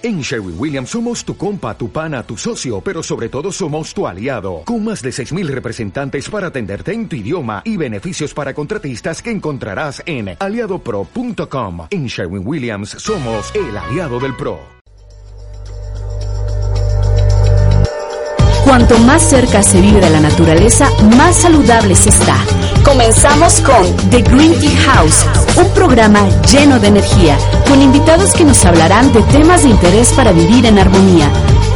En Sherwin Williams somos tu compa, tu pana, tu socio, pero sobre todo somos tu aliado, con más de 6.000 representantes para atenderte en tu idioma y beneficios para contratistas que encontrarás en aliadopro.com. En Sherwin Williams somos el aliado del PRO. Cuanto más cerca se vive de la naturaleza, más saludable se está. Comenzamos con The Green Tea House, un programa lleno de energía, con invitados que nos hablarán de temas de interés para vivir en armonía.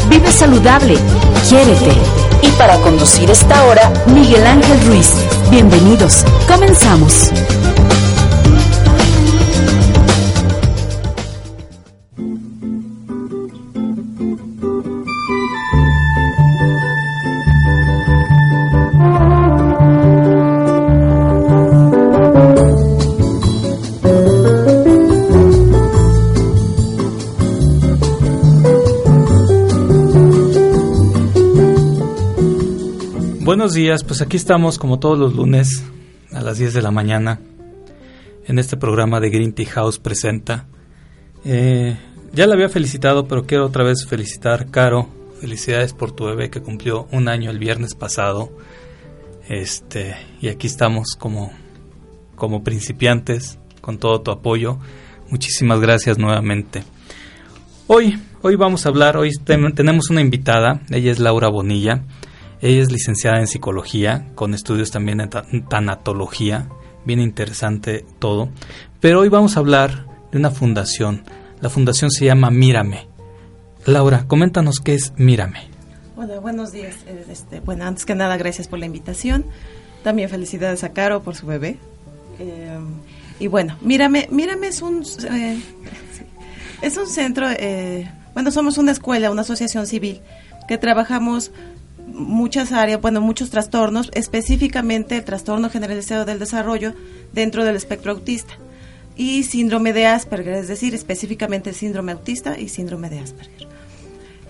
Vive saludable, quiérete. Y para conducir esta hora, Miguel Ángel Ruiz. Bienvenidos, comenzamos. Días, pues aquí estamos como todos los lunes a las 10 de la mañana en este programa de Green Tea House presenta. Eh, ya la había felicitado, pero quiero otra vez felicitar, Caro. Felicidades por tu bebé que cumplió un año el viernes pasado. Este, y aquí estamos como, como principiantes, con todo tu apoyo. Muchísimas gracias nuevamente. Hoy, hoy vamos a hablar, hoy tenemos una invitada, ella es Laura Bonilla. Ella es licenciada en psicología, con estudios también en tanatología, bien interesante todo. Pero hoy vamos a hablar de una fundación. La fundación se llama Mírame. Laura, coméntanos qué es Mírame. Hola, buenos días. Eh, este, bueno, antes que nada, gracias por la invitación. También felicidades a Caro por su bebé. Eh, y bueno, Mírame, Mírame es un, eh, centro, bueno, somos una escuela, una asociación civil que trabajamos muchas áreas, bueno, muchos trastornos, específicamente el trastorno generalizado del desarrollo dentro del espectro autista y síndrome de Asperger, es decir, específicamente el síndrome autista y síndrome de Asperger.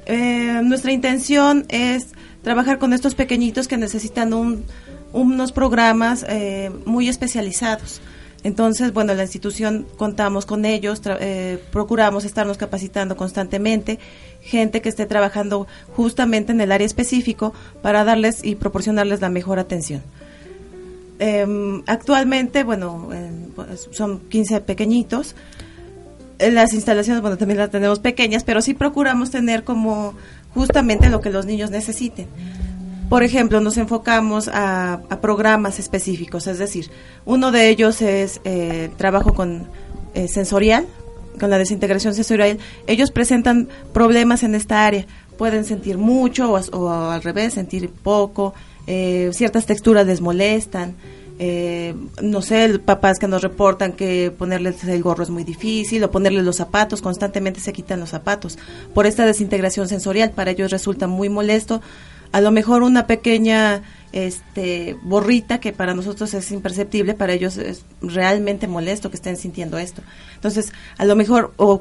Eh, nuestra intención es trabajar con estos pequeñitos que necesitan un, unos programas eh, muy especializados. Entonces, bueno, la institución contamos con ellos, eh, procuramos estarnos capacitando constantemente gente que esté trabajando justamente en el área específico para darles y proporcionarles la mejor atención. Em, actualmente, bueno, pues, son 15 pequeñitos. las instalaciones, bueno, también las tenemos pequeñas, pero sí procuramos tener como justamente lo que los niños necesiten. Por ejemplo, nos enfocamos a, programas específicos, es decir, uno de ellos es eh, trabajo con eh, sensorial, con la desintegración sensorial, ellos presentan problemas en esta área. Pueden sentir mucho o, al revés, sentir poco, eh, ciertas texturas les molestan. Eh, no sé, papás que nos reportan que ponerles el gorro es muy difícil o ponerles los zapatos, constantemente se quitan los zapatos. Por esta desintegración sensorial, para ellos resulta muy molesto. A lo mejor una pequeña este borrita que para nosotros es imperceptible, para ellos es realmente molesto que estén sintiendo esto. Entonces, a lo mejor o,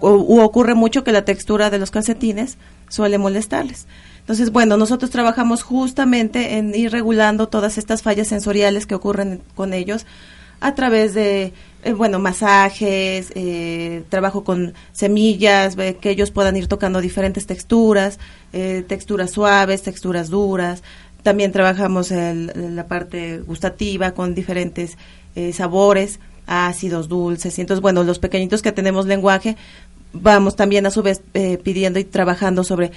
ocurre mucho que la textura de los calcetines suele molestarles. Entonces, bueno, nosotros trabajamos justamente en ir regulando todas estas fallas sensoriales que ocurren con ellos a través de, eh, bueno, masajes, eh, trabajo con semillas, que ellos puedan ir tocando diferentes texturas, eh, texturas suaves, texturas duras, también trabajamos en la parte gustativa con diferentes eh, sabores, ácidos, dulces. Y entonces, bueno, los pequeñitos que tenemos lenguaje, vamos también a su vez eh, pidiendo y trabajando sobre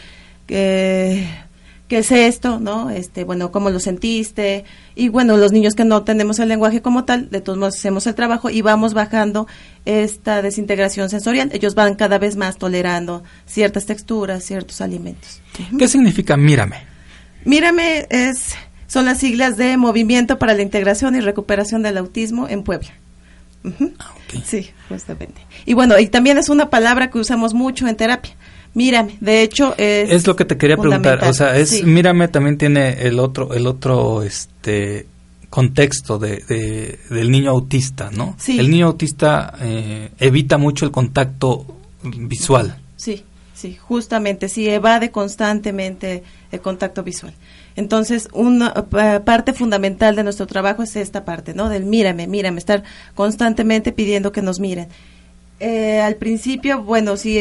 qué es esto, ¿no? Este, bueno, cómo lo sentiste. Y bueno, los niños que no tenemos el lenguaje como tal, de todos modos hacemos el trabajo y vamos bajando esta desintegración sensorial. Ellos van cada vez más tolerando ciertas texturas, ciertos alimentos. ¿Qué significa mírame? Mírame es son las siglas de Movimiento para la Integración y Recuperación del Autismo en Puebla. Ah, sí, justamente. Y bueno, y también es una palabra que usamos mucho en terapia. Mírame, de hecho es Es lo que te quería preguntar, o sea, es mírame también tiene el otro el otro este contexto de, del niño autista, ¿no? Sí. El niño autista eh, evita mucho el contacto visual. Sí, sí, justamente, sí, evade constantemente el contacto visual. Entonces, una parte fundamental de nuestro trabajo es esta parte, ¿no? Del mírame, mírame, estar constantemente pidiendo que nos miren. Eh, al principio, bueno, sí,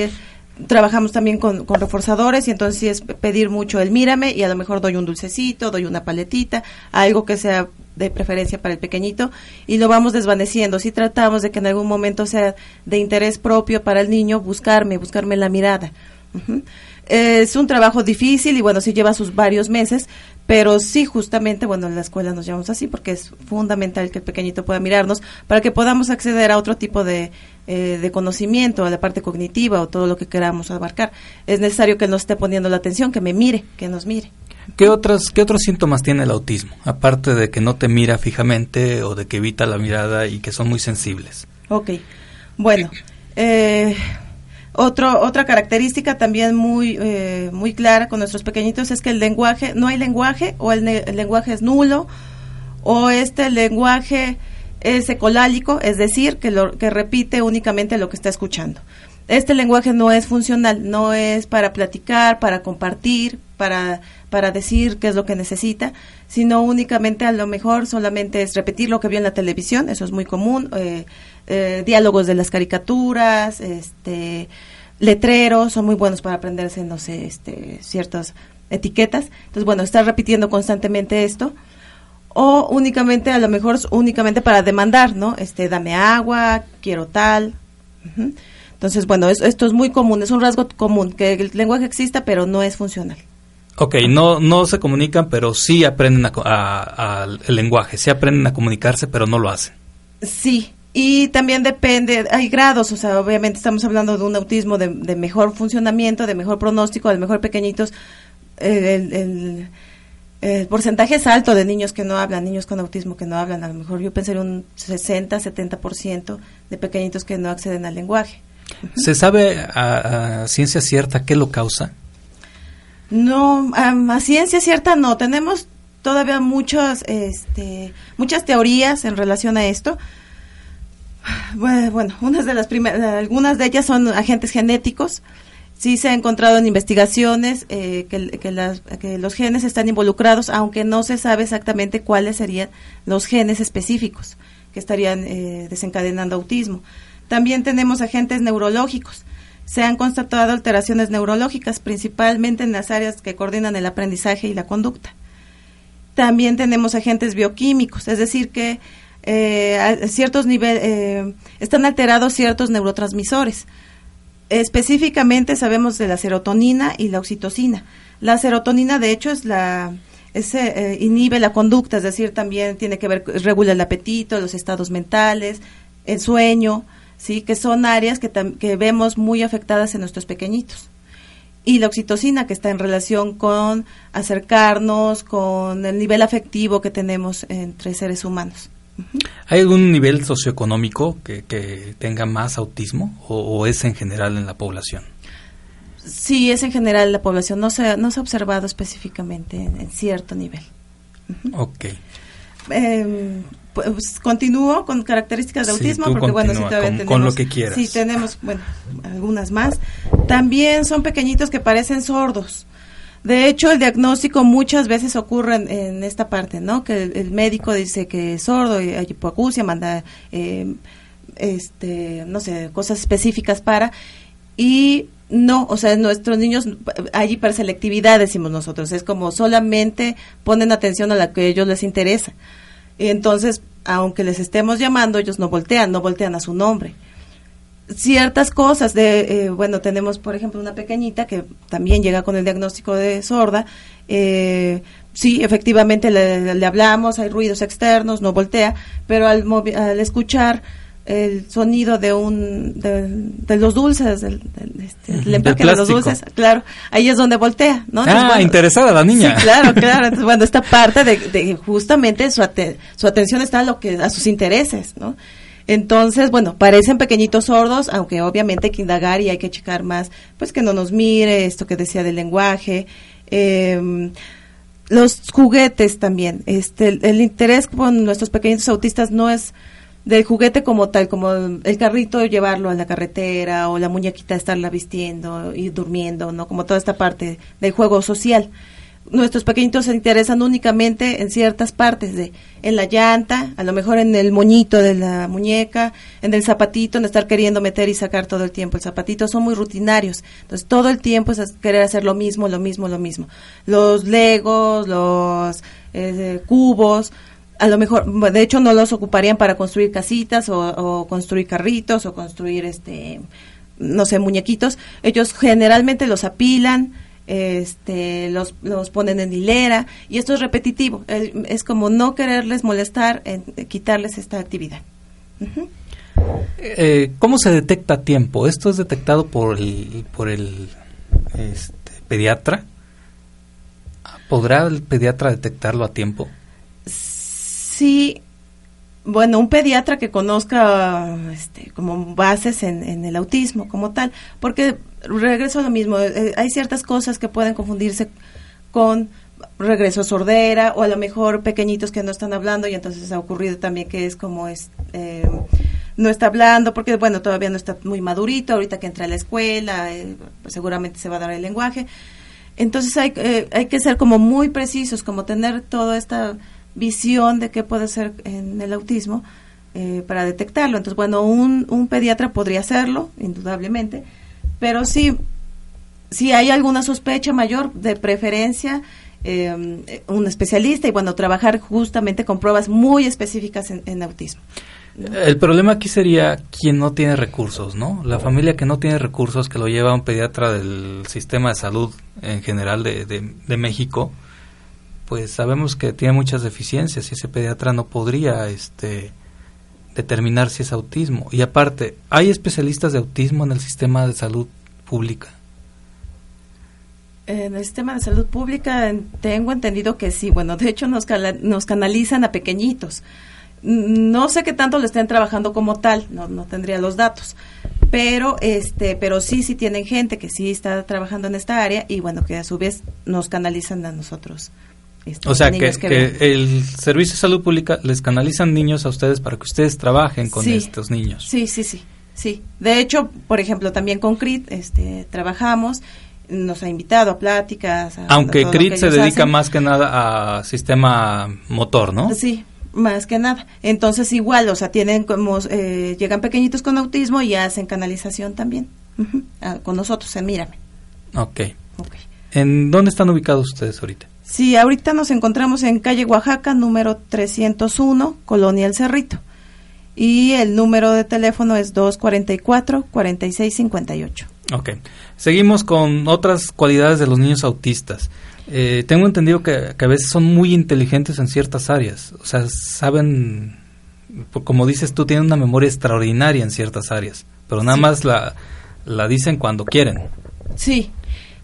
trabajamos también con, con, reforzadores y entonces es pedir mucho el mírame y a lo mejor doy un dulcecito, doy una paletita, algo que sea de preferencia para el pequeñito y lo vamos desvaneciendo. Si tratamos de que en algún momento sea de interés propio para el niño, buscarme, buscarme la mirada. Es un trabajo difícil y bueno, sí lleva sus varios meses, pero sí justamente, bueno, en la escuela nos llamamos así porque es fundamental que el pequeñito pueda mirarnos para que podamos acceder a otro tipo de, eh, de conocimiento, a la parte cognitiva o todo lo que queramos abarcar. Es necesario que nos esté poniendo la atención, que me mire, que nos mire. ¿Qué, otras, ¿Qué otros síntomas tiene el autismo? Aparte de que no te mira fijamente o de que evita la mirada y que son muy sensibles. Ok. Bueno, eh, otro, otra característica también muy, eh, muy clara con nuestros pequeñitos es que el lenguaje, no hay lenguaje o el, lenguaje es nulo o este lenguaje es ecolálico, es decir, que, lo, que repite únicamente lo que está escuchando. Este lenguaje no es funcional, no es para platicar, para compartir, para para decir qué es lo que necesita, sino únicamente a lo mejor solamente es repetir lo que vio en la televisión, eso es muy común, eh, eh, diálogos de las caricaturas, este, letreros, son muy buenos para aprenderse, no sé, este, ciertas etiquetas. Entonces, bueno, estar repitiendo constantemente esto. O únicamente, a lo mejor, únicamente para demandar, ¿no? Este, dame agua, quiero tal. Entonces, bueno, esto es muy común, es un rasgo común, que el lenguaje exista, pero no es funcional. Ok, no, no se comunican, pero sí aprenden a, el lenguaje, sí aprenden a comunicarse, pero no lo hacen. Sí, y también depende, hay grados, o sea, obviamente estamos hablando de un autismo de, mejor funcionamiento, de mejor pronóstico, de mejor pequeñitos. El, porcentaje es alto de niños que no hablan, niños con autismo que no hablan. A lo mejor yo pensaría un 60, 70% de pequeñitos que no acceden al lenguaje. ¿Se sabe a ciencia cierta qué lo causa? No, a ciencia cierta no. Tenemos todavía muchas, este, muchas teorías en relación a esto. Bueno, unas de las algunas de ellas son agentes genéticos. Sí se ha encontrado en investigaciones eh, que, los genes están involucrados, aunque no se sabe exactamente cuáles serían los genes específicos que estarían eh, desencadenando autismo. También tenemos agentes neurológicos se han constatado alteraciones neurológicas, principalmente en las áreas que coordinan el aprendizaje y la conducta. También tenemos agentes bioquímicos, es decir, que eh, ciertos niveles eh, están alterados ciertos neurotransmisores. Específicamente sabemos de la serotonina y la oxitocina. La serotonina, de hecho, es la eh, inhibe la conducta, es decir, también tiene que ver, regula el apetito, los estados mentales, el sueño, ¿sí? que son áreas que, que vemos muy afectadas en nuestros pequeñitos. Y la oxitocina, que está en relación con acercarnos, con el nivel afectivo que tenemos entre seres humanos. ¿Hay algún nivel socioeconómico que, que tenga más autismo o, es en general en la población? Sí, es en general en la población. No se, no se ha observado específicamente en, cierto nivel. Ok. Eh, pues continúo con características de autismo porque bueno, sí todavía con, tenemos lo que quieras. Sí, tenemos, bueno, algunas más. También son pequeñitos que parecen sordos. De hecho, el diagnóstico muchas veces ocurre en, esta parte, ¿no? Que el, médico dice que es sordo y hay hipoacusia, manda eh, este, no sé, cosas específicas para y no, o sea, nuestros niños hay hiperselectividad, decimos nosotros, es como solamente ponen atención a lo que a ellos les interesa y entonces, aunque les estemos llamando, ellos no voltean, no voltean a su nombre. Ciertas cosas de, eh, bueno, tenemos por ejemplo una pequeñita que también llega con el diagnóstico de sorda. Eh, sí, efectivamente le, hablamos, hay ruidos externos, no voltea, pero al, al escuchar el sonido de un de, los dulces del, este, el empaque de los dulces claro ahí es donde voltea no ah interesada la niña. sí, claro claro entonces bueno esta parte de, justamente su, su atención está a lo que a sus intereses no entonces bueno parecen pequeñitos sordos aunque obviamente hay que indagar y hay que checar más pues que no nos mire esto que decía del lenguaje eh, los juguetes también este el interés con nuestros pequeñitos autistas no es del juguete como tal, como el carrito llevarlo a la carretera o la muñequita estarla vistiendo y durmiendo, ¿no? Como toda esta parte del juego social. Nuestros pequeñitos se interesan únicamente en ciertas partes de en la llanta, a lo mejor en el moñito de la muñeca, en el zapatito, en estar queriendo meter y sacar todo el tiempo el zapatito, son muy rutinarios. Entonces, todo el tiempo es querer hacer lo mismo, lo mismo, lo mismo. Los legos, los eh, cubos, a lo mejor, de hecho, no los ocuparían para construir casitas o, o construir carritos o construir este no sé, muñequitos, ellos generalmente los apilan, este, los, los ponen en hilera y esto es repetitivo, es como no quererles molestar, en, quitarles esta actividad. Eh, ¿Cómo se detecta a tiempo? ¿Esto es detectado por el, por el este, pediatra? ¿Podrá el pediatra detectarlo a tiempo? Sí, bueno, un pediatra que conozca este, como bases en, el autismo como tal, porque regreso a lo mismo, eh, eh, hay ciertas cosas que pueden confundirse con regreso sordera o a lo mejor pequeñitos que no están hablando y entonces ha ocurrido también que es como es eh, no está hablando porque bueno todavía no está muy madurito ahorita que entra a la escuela pues seguramente se va a dar el lenguaje entonces hay, hay que ser como muy precisos como tener toda esta visión de qué puede ser en el autismo eh, para detectarlo. Entonces, bueno, un, un, pediatra podría hacerlo, indudablemente, pero sí, si hay alguna sospecha mayor, de preferencia, eh, un especialista y bueno, trabajar justamente con pruebas muy específicas en, autismo. El problema aquí sería quien no tiene recursos, ¿no? La familia que no tiene recursos, que lo lleva a un pediatra del sistema de salud en general de, de, de México, pues sabemos que tiene muchas deficiencias y ese pediatra no podría este determinar si es autismo. Y aparte, ¿hay especialistas de autismo en el sistema de salud pública? En el sistema de salud pública tengo entendido que sí. Bueno, de hecho nos, canalizan a pequeñitos. No sé qué tanto lo estén trabajando como tal, no, no tendría los datos, pero este, pero sí, sí tienen gente que sí está trabajando en esta área y bueno, que a su vez nos canalizan a nosotros o sea, que, el Servicio de Salud Pública les canalizan niños a ustedes para que ustedes trabajen con estos niños. Sí, sí, sí, sí. De hecho, por ejemplo, también con CRIT este, trabajamos, nos ha invitado a pláticas. Aunque CRIT se dedica más que nada a sistema motor, ¿no? Sí, más que nada. Entonces igual, o sea, tienen como, eh, llegan pequeñitos con autismo y hacen canalización también con nosotros en Mírame. Ok. okay. ¿En dónde están ubicados ustedes ahorita? Sí, ahorita nos encontramos en calle Oaxaca, número 301, Colonia El Cerrito. Y el número de teléfono es 244-4658. Ok. Seguimos con otras cualidades de los niños autistas. Eh, tengo entendido que, a veces son muy inteligentes en ciertas áreas. O sea, saben, como dices tú, tienen una memoria extraordinaria en ciertas áreas. Pero nada más la, la dicen cuando quieren. Sí,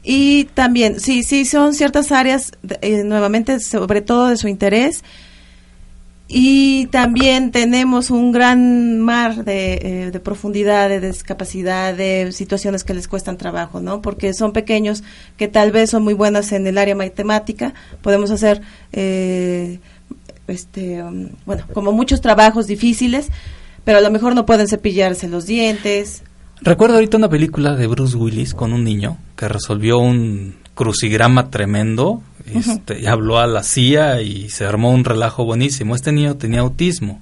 y también, sí, sí, son ciertas áreas, eh, nuevamente, sobre todo de su interés. Y también tenemos un gran mar de, eh, de, profundidad, de discapacidad, de situaciones que les cuestan trabajo, ¿no? Porque son pequeños que tal vez son muy buenas en el área matemática. Podemos hacer, eh, este, um, bueno, como muchos trabajos difíciles, pero a lo mejor no pueden cepillarse los dientes Recuerdo ahorita una película de Bruce Willis con un niño que resolvió un crucigrama tremendo este, y habló a la CIA y se armó un relajo buenísimo. Este niño tenía autismo.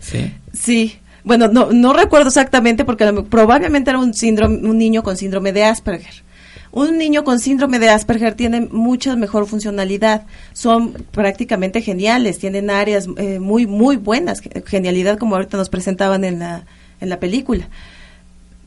Sí. Sí. Bueno, no, no recuerdo exactamente porque probablemente era un síndrome, un niño con síndrome de Asperger. Un niño con síndrome de Asperger tiene mucha mejor funcionalidad, son prácticamente geniales, tienen áreas eh, muy, muy buenas, genialidad como ahorita nos presentaban en la, en la película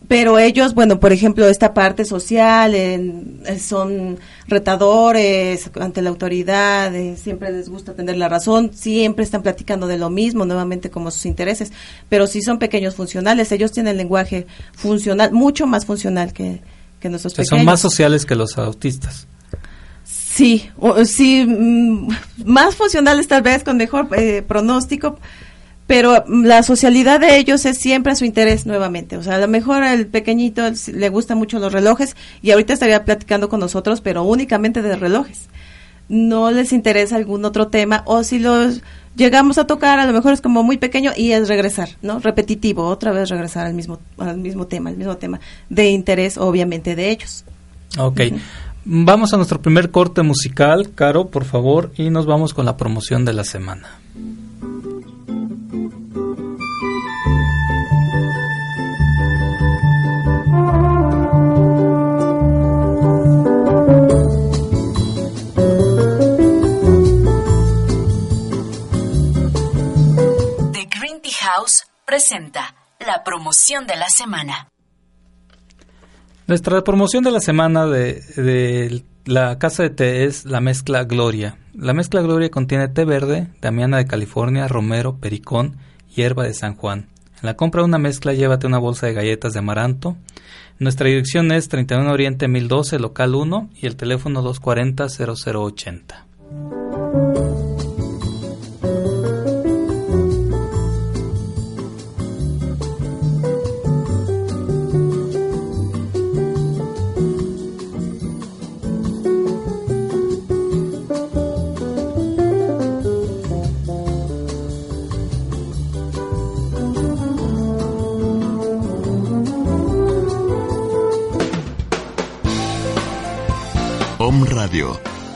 pero ellos, bueno, por ejemplo, esta parte social, eh, son retadores ante la autoridad, eh, siempre les gusta tener la razón, siempre están platicando de lo mismo, nuevamente como sus intereses, pero sí son pequeños funcionales, ellos tienen lenguaje funcional, mucho más funcional que, que nosotros. Son más sociales que los autistas. Sí, sí, mm, más funcionales tal vez, con mejor eh, pronóstico, pero la socialidad de ellos es siempre a su interés nuevamente. O sea, a lo mejor al pequeñito le gustan mucho los relojes y ahorita estaría platicando con nosotros, pero únicamente de relojes. No les interesa algún otro tema o si los llegamos a tocar, a lo mejor es como muy pequeño y es regresar, ¿no? Repetitivo, otra vez regresar al mismo, al mismo tema, al mismo tema de interés obviamente de ellos. Ok. Vamos a nuestro primer corte musical, Caro, por favor, y nos vamos con la promoción de la semana. Presenta la promoción de la semana. Nuestra promoción de la semana de, la casa de té es la mezcla Gloria. La mezcla Gloria contiene té verde, damiana de California, romero, pericón, hierba de San Juan. En la compra de una mezcla llévate una bolsa de galletas de amaranto. Nuestra dirección es 31 Oriente 1012, local 1 y el teléfono 240 0080.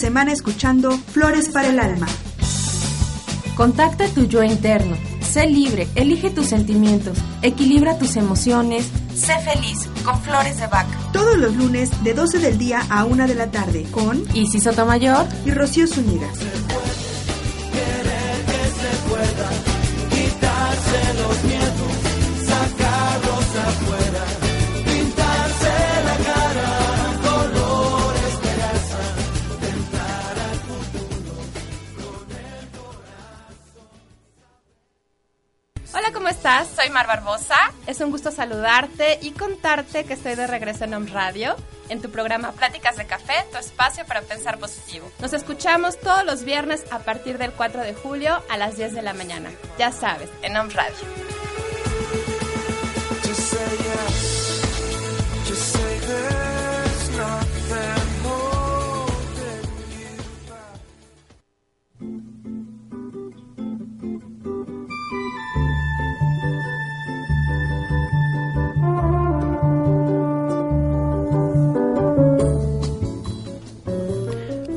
Semana escuchando Flores para el Alma. Contacta tu yo interno. Sé libre, elige tus sentimientos, equilibra tus emociones, sé feliz con Flores de Vaca. Todos los lunes de 12 del día a 1 de la tarde con Isis Sotomayor y Rocío Zúñiga. Estás? Soy Mar Barbosa. Es un gusto saludarte y contarte que estoy de regreso en Om Radio, en tu programa Pláticas de Café, tu espacio para pensar positivo. Nos escuchamos todos los viernes a partir del 4 de julio a las 10 de la mañana. Ya sabes, en Om Radio.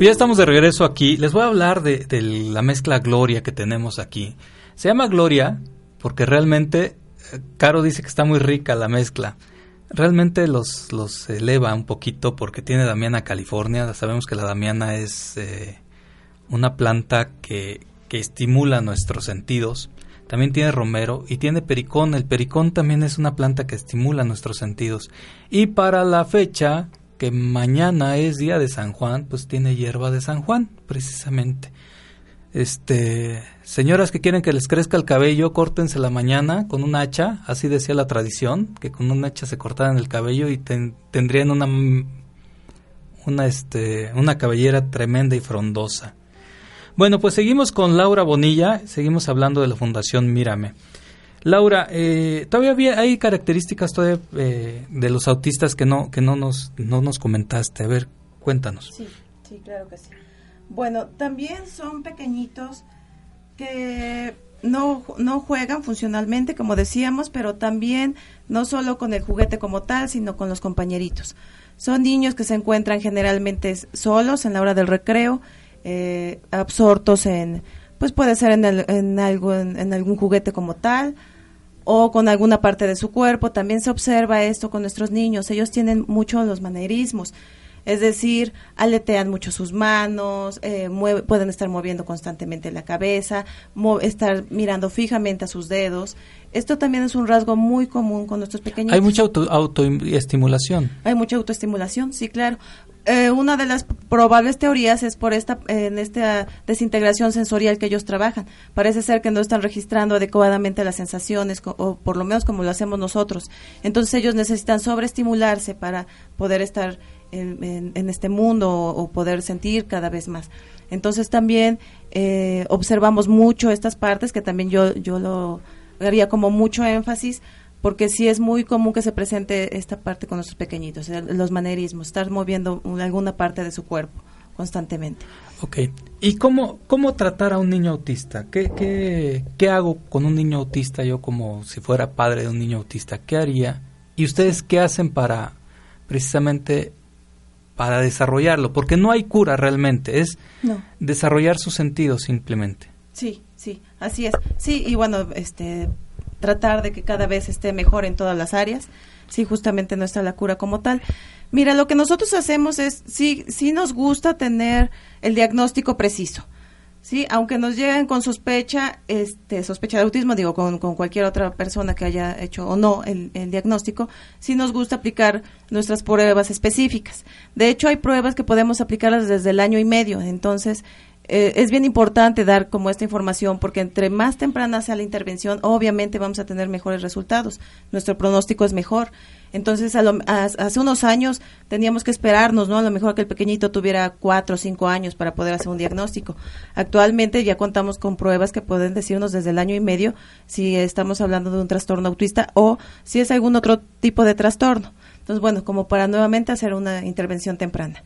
Ya estamos de regreso aquí. Les voy a hablar de, la mezcla Gloria que tenemos aquí. Se llama Gloria porque realmente, eh, Caro dice que está muy rica la mezcla. Realmente los, los eleva un poquito porque tiene Damiana California. Sabemos que la Damiana es eh, una planta que, que estimula nuestros sentidos. También tiene romero y tiene pericón. El pericón también es una planta que estimula nuestros sentidos. Y para la fecha, que mañana es día de San Juan, pues tiene hierba de San Juan, precisamente. Este, señoras que quieren que les crezca el cabello, córtense la mañana con un hacha, así decía la tradición, que con un hacha se cortaran el cabello y tendrían una una este una cabellera tremenda y frondosa. Bueno, pues seguimos con Laura Bonilla, seguimos hablando de la Fundación Mírame. Laura, eh, todavía hay características todavía eh, de los autistas que no que no nos no nos comentaste. A ver, cuéntanos. Sí, sí, claro que sí. Bueno, también son pequeñitos que no, no juegan funcionalmente, como decíamos, pero también no solo con el juguete como tal, sino con los compañeritos. Son niños que se encuentran generalmente solos en la hora del recreo, eh, absortos en, pues puede ser en, en, algo, en algún juguete como tal, o con alguna parte de su cuerpo. También se observa esto con nuestros niños. Ellos tienen mucho los manerismos. Es decir, aletean mucho sus manos, eh, pueden estar moviendo constantemente la cabeza, estar mirando fijamente a sus dedos. Esto también es un rasgo muy común con nuestros pequeños. Hay mucha auto, autoestimulación. Hay mucha autoestimulación, sí, claro. Eh, una de las probables teorías es por esta en esta desintegración sensorial que ellos trabajan. Parece ser que no están registrando adecuadamente las sensaciones o por lo menos como lo hacemos nosotros. Entonces ellos necesitan sobreestimularse para poder estar en, este mundo o, poder sentir cada vez más. Entonces también eh, observamos mucho estas partes que también yo, yo lo haría como mucho énfasis porque sí es muy común que se presente esta parte con nuestros pequeñitos, los manerismos, estar moviendo alguna parte de su cuerpo constantemente. Ok, ¿y cómo, cómo tratar a un niño autista? ¿Qué, qué, ¿Qué hago con un niño autista yo como si fuera padre de un niño autista? ¿Qué haría? ¿Y ustedes qué hacen para precisamente para desarrollarlo, porque no hay cura realmente, es desarrollar sus sentidos simplemente. Sí, sí, así es. Sí, y bueno, este tratar de que cada vez esté mejor en todas las áreas. Sí, justamente no está la cura como tal. Mira, lo que nosotros hacemos es, sí, sí nos gusta tener el diagnóstico preciso. Sí, aunque nos lleguen con sospecha, este, sospecha de autismo, digo, con, cualquier otra persona que haya hecho o no el, diagnóstico, sí nos gusta aplicar nuestras pruebas específicas. De hecho, hay pruebas que podemos aplicarlas desde el año y medio, entonces eh, es bien importante dar como esta información porque entre más temprana sea la intervención, obviamente vamos a tener mejores resultados. Nuestro pronóstico es mejor. Entonces, hace unos años teníamos que esperarnos, ¿no? A lo mejor que el pequeñito tuviera cuatro o cinco años para poder hacer un diagnóstico. Actualmente ya contamos con pruebas que pueden decirnos desde el año y medio si estamos hablando de un trastorno autista o si es algún otro tipo de trastorno. Entonces, bueno, como para nuevamente hacer una intervención temprana.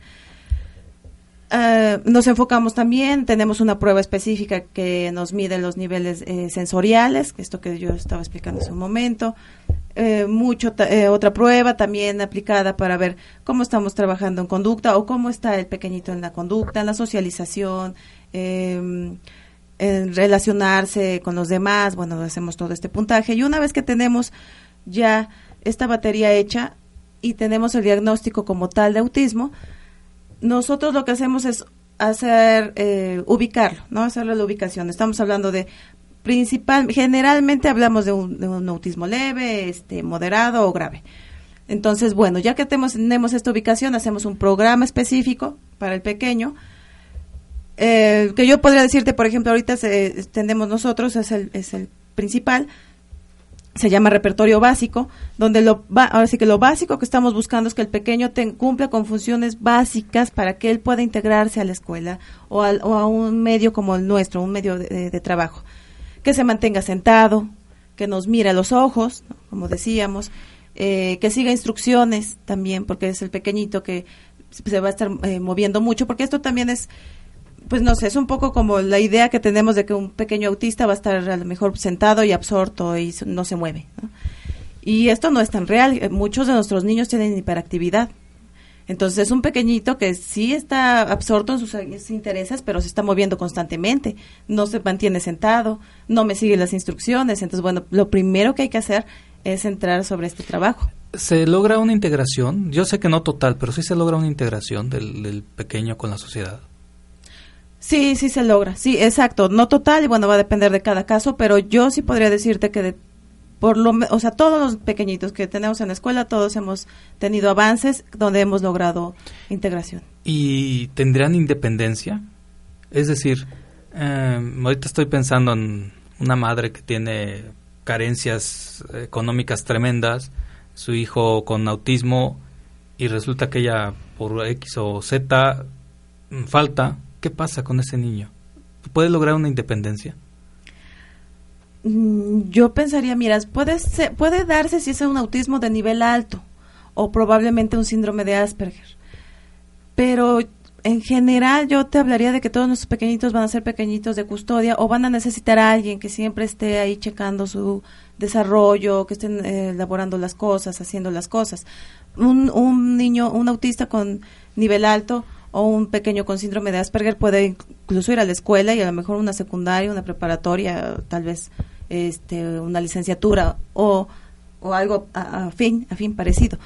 Uh, nos enfocamos también, tenemos una prueba específica que nos mide los niveles eh, sensoriales, esto que yo estaba explicando hace un momento. Eh, mucho eh, otra prueba también aplicada para ver cómo estamos trabajando en conducta o cómo está el pequeñito en la conducta, en la socialización, em, en relacionarse con los demás. Bueno, hacemos todo este puntaje y una vez que tenemos ya esta batería hecha y tenemos el diagnóstico como tal de autismo, nosotros lo que hacemos es hacer, eh, ubicarlo, ¿no? Hacerle la ubicación. Estamos hablando de principal, generalmente hablamos de un, autismo leve, este, moderado o grave. Entonces, bueno, ya que tenemos, tenemos esta ubicación, hacemos un programa específico para el pequeño. Eh, que yo podría decirte, por ejemplo, ahorita se, tenemos nosotros, es el, es el principal, se llama repertorio básico, donde lo ahora sí que lo básico que estamos buscando es que el pequeño cumpla con funciones básicas para que él pueda integrarse a la escuela o, a un medio como el nuestro, un medio de, trabajo. Que se mantenga sentado, que nos mire a los ojos, como decíamos, eh, que siga instrucciones también, porque es el pequeñito que se va a estar eh, moviendo mucho, porque esto también es pues no sé, es un poco como la idea que tenemos de que un pequeño autista va a estar a lo mejor sentado y absorto y no se mueve. Y esto no es tan real. Eh, muchos de nuestros niños tienen hiperactividad. Entonces es un pequeñito que sí está absorto en sus, intereses, pero se está moviendo constantemente. No se mantiene sentado, no me sigue las instrucciones. Entonces, bueno, lo primero que hay que hacer es entrar sobre este trabajo. ¿Se logra una integración? Yo sé que no total, pero sí se logra una integración del pequeño con la sociedad. Sí, sí se logra, sí, exacto, no total y bueno, va a depender de cada caso, pero yo sí podría decirte que de, por lo, o sea, todos los pequeñitos que tenemos en la escuela, todos hemos tenido avances donde hemos logrado integración. ¿Y tendrían independencia? Es decir, eh, ahorita estoy pensando en una madre que tiene carencias económicas tremendas, su hijo con autismo y resulta que ella por X o Z falta ¿qué pasa con ese niño? ¿Puede lograr una independencia? Mm, yo pensaría, mira, puede, puede darse si es un autismo de nivel alto o probablemente un síndrome de Asperger. Pero en general yo te hablaría de que todos nuestros pequeñitos van a ser pequeñitos de custodia o van a necesitar a alguien que siempre esté ahí checando su desarrollo, que estén eh, elaborando las cosas, haciendo las cosas. Un niño, un autista con nivel alto, o un pequeño con síndrome de Asperger puede incluso ir a la escuela y a lo mejor una secundaria, una preparatoria, tal vez este, una licenciatura o, o algo a, fin, a fin parecido.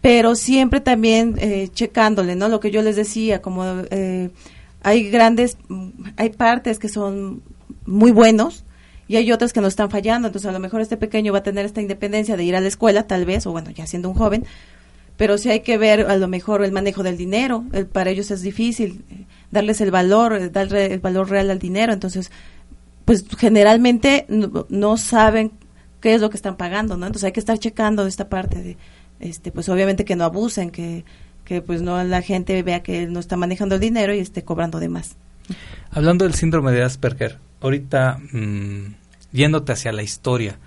Pero siempre también eh, checándole, ¿no? Lo que yo les decía, como eh, hay grandes, hay partes que son muy buenos y hay otras que nos están fallando. Entonces, a lo mejor este pequeño va a tener esta independencia de ir a la escuela, tal vez, o bueno, ya siendo un joven, pero sí hay que ver a lo mejor el manejo del dinero, el, para ellos es difícil darles el valor, eh, darle el valor real al dinero, entonces pues generalmente no, saben qué es lo que están pagando, ¿no? Entonces hay que estar checando esta parte de este pues obviamente que no abusen, que que pues no la gente vea que no está manejando el dinero y esté cobrando de más. Hablando del síndrome de Asperger, ahorita mm, yéndote hacia la historia,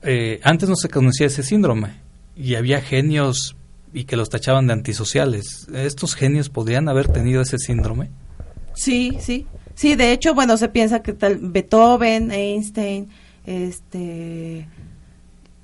eh, antes no se conocía ese síndrome y había genios y que los tachaban de antisociales. ¿Estos genios podrían haber tenido ese síndrome? Sí, sí. Sí, de hecho, bueno, se piensa que tal Beethoven, Einstein, este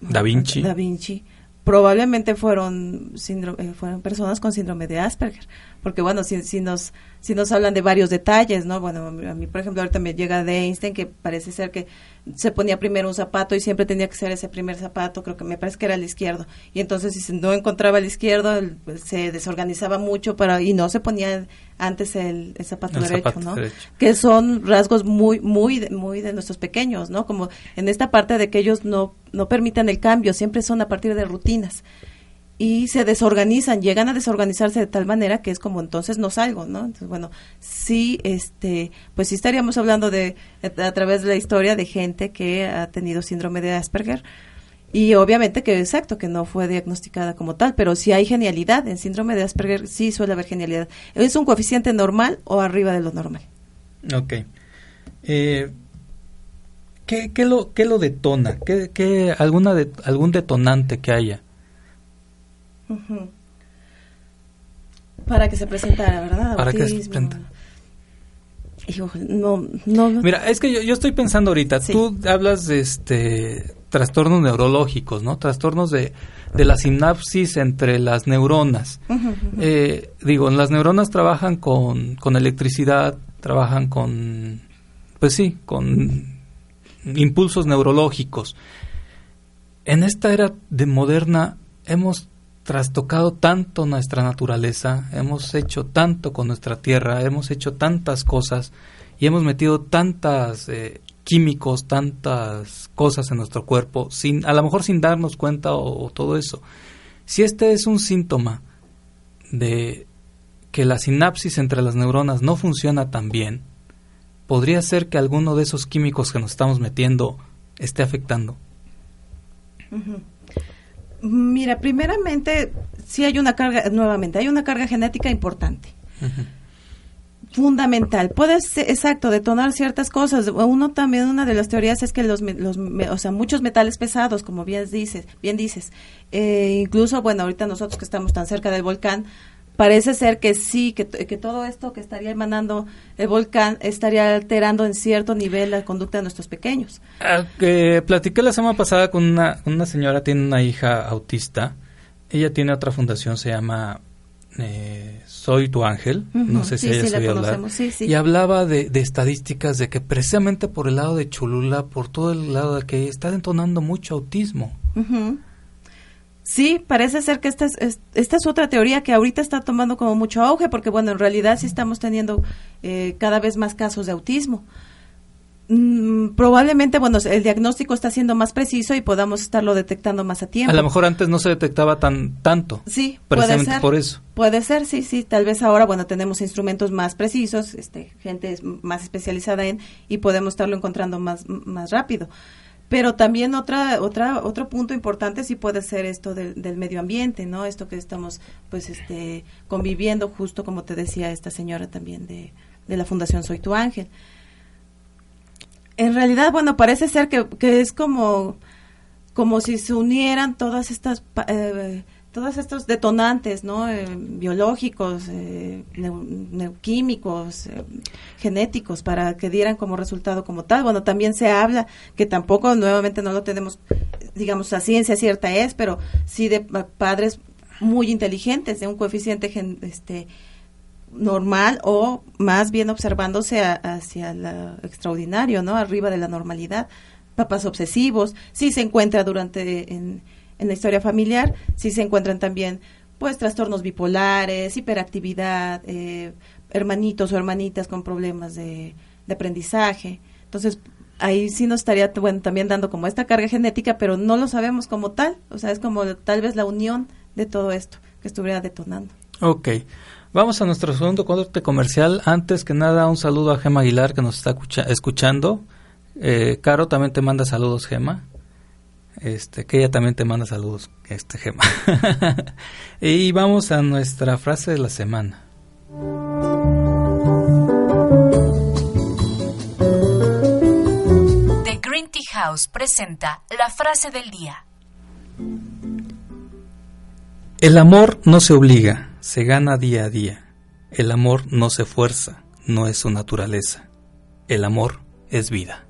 Da Vinci. Da Vinci probablemente fueron eh, fueron personas con síndrome de Asperger porque bueno, si, si, nos, si nos hablan de varios detalles, ¿no? Bueno, a mí, por ejemplo, ahorita me llega de Einstein que parece ser que se ponía primero un zapato y siempre tenía que ser ese primer zapato, creo que me parece que era el izquierdo. Y entonces si no encontraba el izquierdo, pues, se desorganizaba mucho para y no se ponía antes el, zapato, derecho, ¿no? Que son rasgos muy, muy, muy de nuestros pequeños, ¿no? Como en esta parte de que ellos no, no permitan el cambio, siempre son a partir de rutinas y se desorganizan, llegan a desorganizarse de tal manera que es como entonces no salgo, ¿no? Entonces, bueno, sí, este, pues sí estaríamos hablando de, a través de la historia de gente que ha tenido síndrome de Asperger y obviamente que exacto, que no fue diagnosticada como tal, pero si hay genialidad en síndrome de Asperger, sí suele haber genialidad. ¿Es un coeficiente normal o arriba de lo normal? Ok. Eh, ¿qué, qué, lo, ¿Qué lo detona? ¿Qué, qué, alguna de, ¿Algún detonante que haya? Para que se presentara, ¿verdad? Para que se presentara. no, no, Mira, es que yo, estoy pensando ahorita, tú hablas de este trastornos neurológicos, ¿no? Trastornos de, de la sinapsis entre las neuronas. Eh, digo, las neuronas trabajan con, con electricidad, trabajan con, pues sí, con impulsos neurológicos. En esta era de moderna hemos trastocado tanto nuestra naturaleza, hemos hecho tanto con nuestra tierra, hemos hecho tantas cosas y hemos metido tantas eh, químicos, tantas cosas en nuestro cuerpo, sin, a lo mejor sin darnos cuenta o, todo eso. Si este es un síntoma de que la sinapsis entre las neuronas no funciona tan bien, podría ser que alguno de esos químicos que nos estamos metiendo esté afectando. Mira, primeramente, sí hay una carga, nuevamente, hay una carga genética importante. Fundamental. Puedes, exacto, detonar ciertas cosas. Uno también, una de las teorías es que los, los o sea, muchos metales pesados, como bien dices, bien dices, eh, incluso, bueno, ahorita nosotros que estamos tan cerca del volcán, parece ser que sí, que, que, todo esto que estaría emanando el volcán estaría alterando en cierto nivel la conducta de nuestros pequeños. Ah, que platiqué la semana pasada con una, una señora, tiene una hija autista. Ella tiene otra fundación, se llama eh, Soy tu ángel, no sé si ella sí, hablar, y hablaba de, de, estadísticas de que precisamente por el lado de Cholula, por todo el lado de que está detonando mucho autismo. Sí, parece ser que esta es, esta es otra teoría que ahorita está tomando como mucho auge, porque bueno, en realidad sí estamos teniendo eh, cada vez más casos de autismo. Mm, probablemente, bueno, el diagnóstico está siendo más preciso y podamos estarlo detectando más a tiempo. A lo mejor antes no se detectaba tan tanto. Sí, puede ser. por eso. Puede ser, sí, sí. Tal vez ahora, bueno, tenemos instrumentos más precisos, este, gente más especializada en y podemos estarlo encontrando más más rápido. Pero también otra, otra, otro punto importante sí puede ser esto del, medio ambiente, ¿no? Esto que estamos, pues, este, conviviendo, justo como te decía esta señora también de, de la Fundación Soy tu Ángel. En realidad, bueno, parece ser que, que es como, como si se unieran todas estas eh, todos estos detonantes ¿no? Eh, biológicos, eh, químicos, eh, genéticos, para que dieran como resultado como tal. Bueno, también se habla, que tampoco nuevamente no lo tenemos, digamos, la ciencia cierta es, pero sí de padres muy inteligentes, de un coeficiente este, normal o más bien observándose hacia lo extraordinario, ¿no? Arriba de la normalidad. Papás obsesivos, sí se encuentra durante... En, en la historia familiar sí se encuentran también pues trastornos bipolares, hiperactividad, eh, hermanitos o hermanitas con problemas de, aprendizaje. Entonces, ahí sí nos estaría bueno, también dando como esta carga genética, pero no lo sabemos como tal. O sea, es como tal vez la unión de todo esto que estuviera detonando. Ok. Vamos a nuestro segundo corte comercial. Antes que nada, un saludo a Gema Aguilar que nos está escuchando. Eh, Caro también te manda saludos, Gema. Este, que ella también te manda saludos, este Gema. y vamos a nuestra frase de la semana. The Green Tea House presenta la frase del día. El amor no se obliga, se gana día a día. El amor no se fuerza, no es su naturaleza. El amor es vida.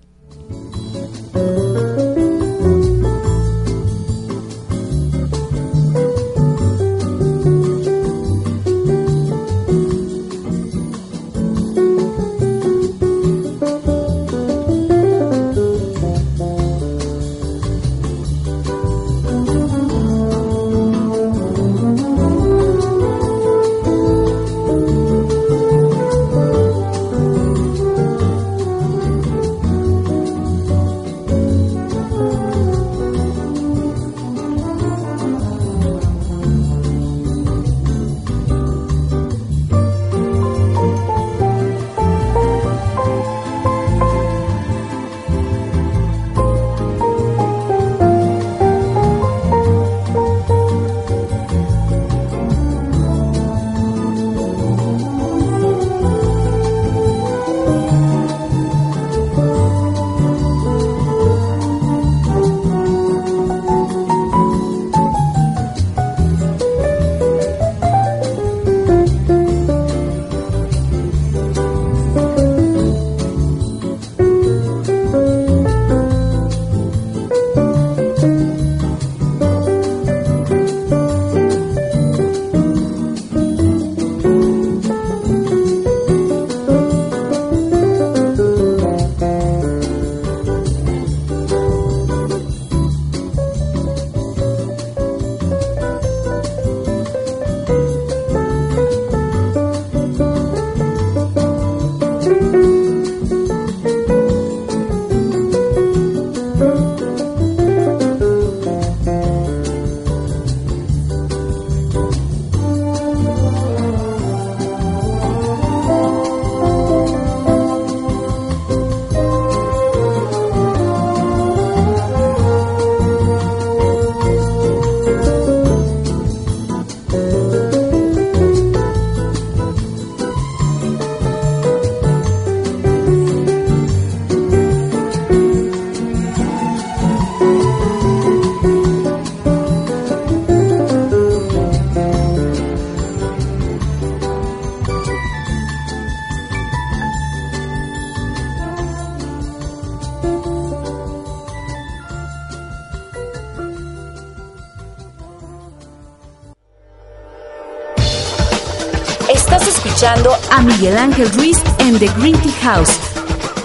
Ángel Ruiz en The Green Tea House,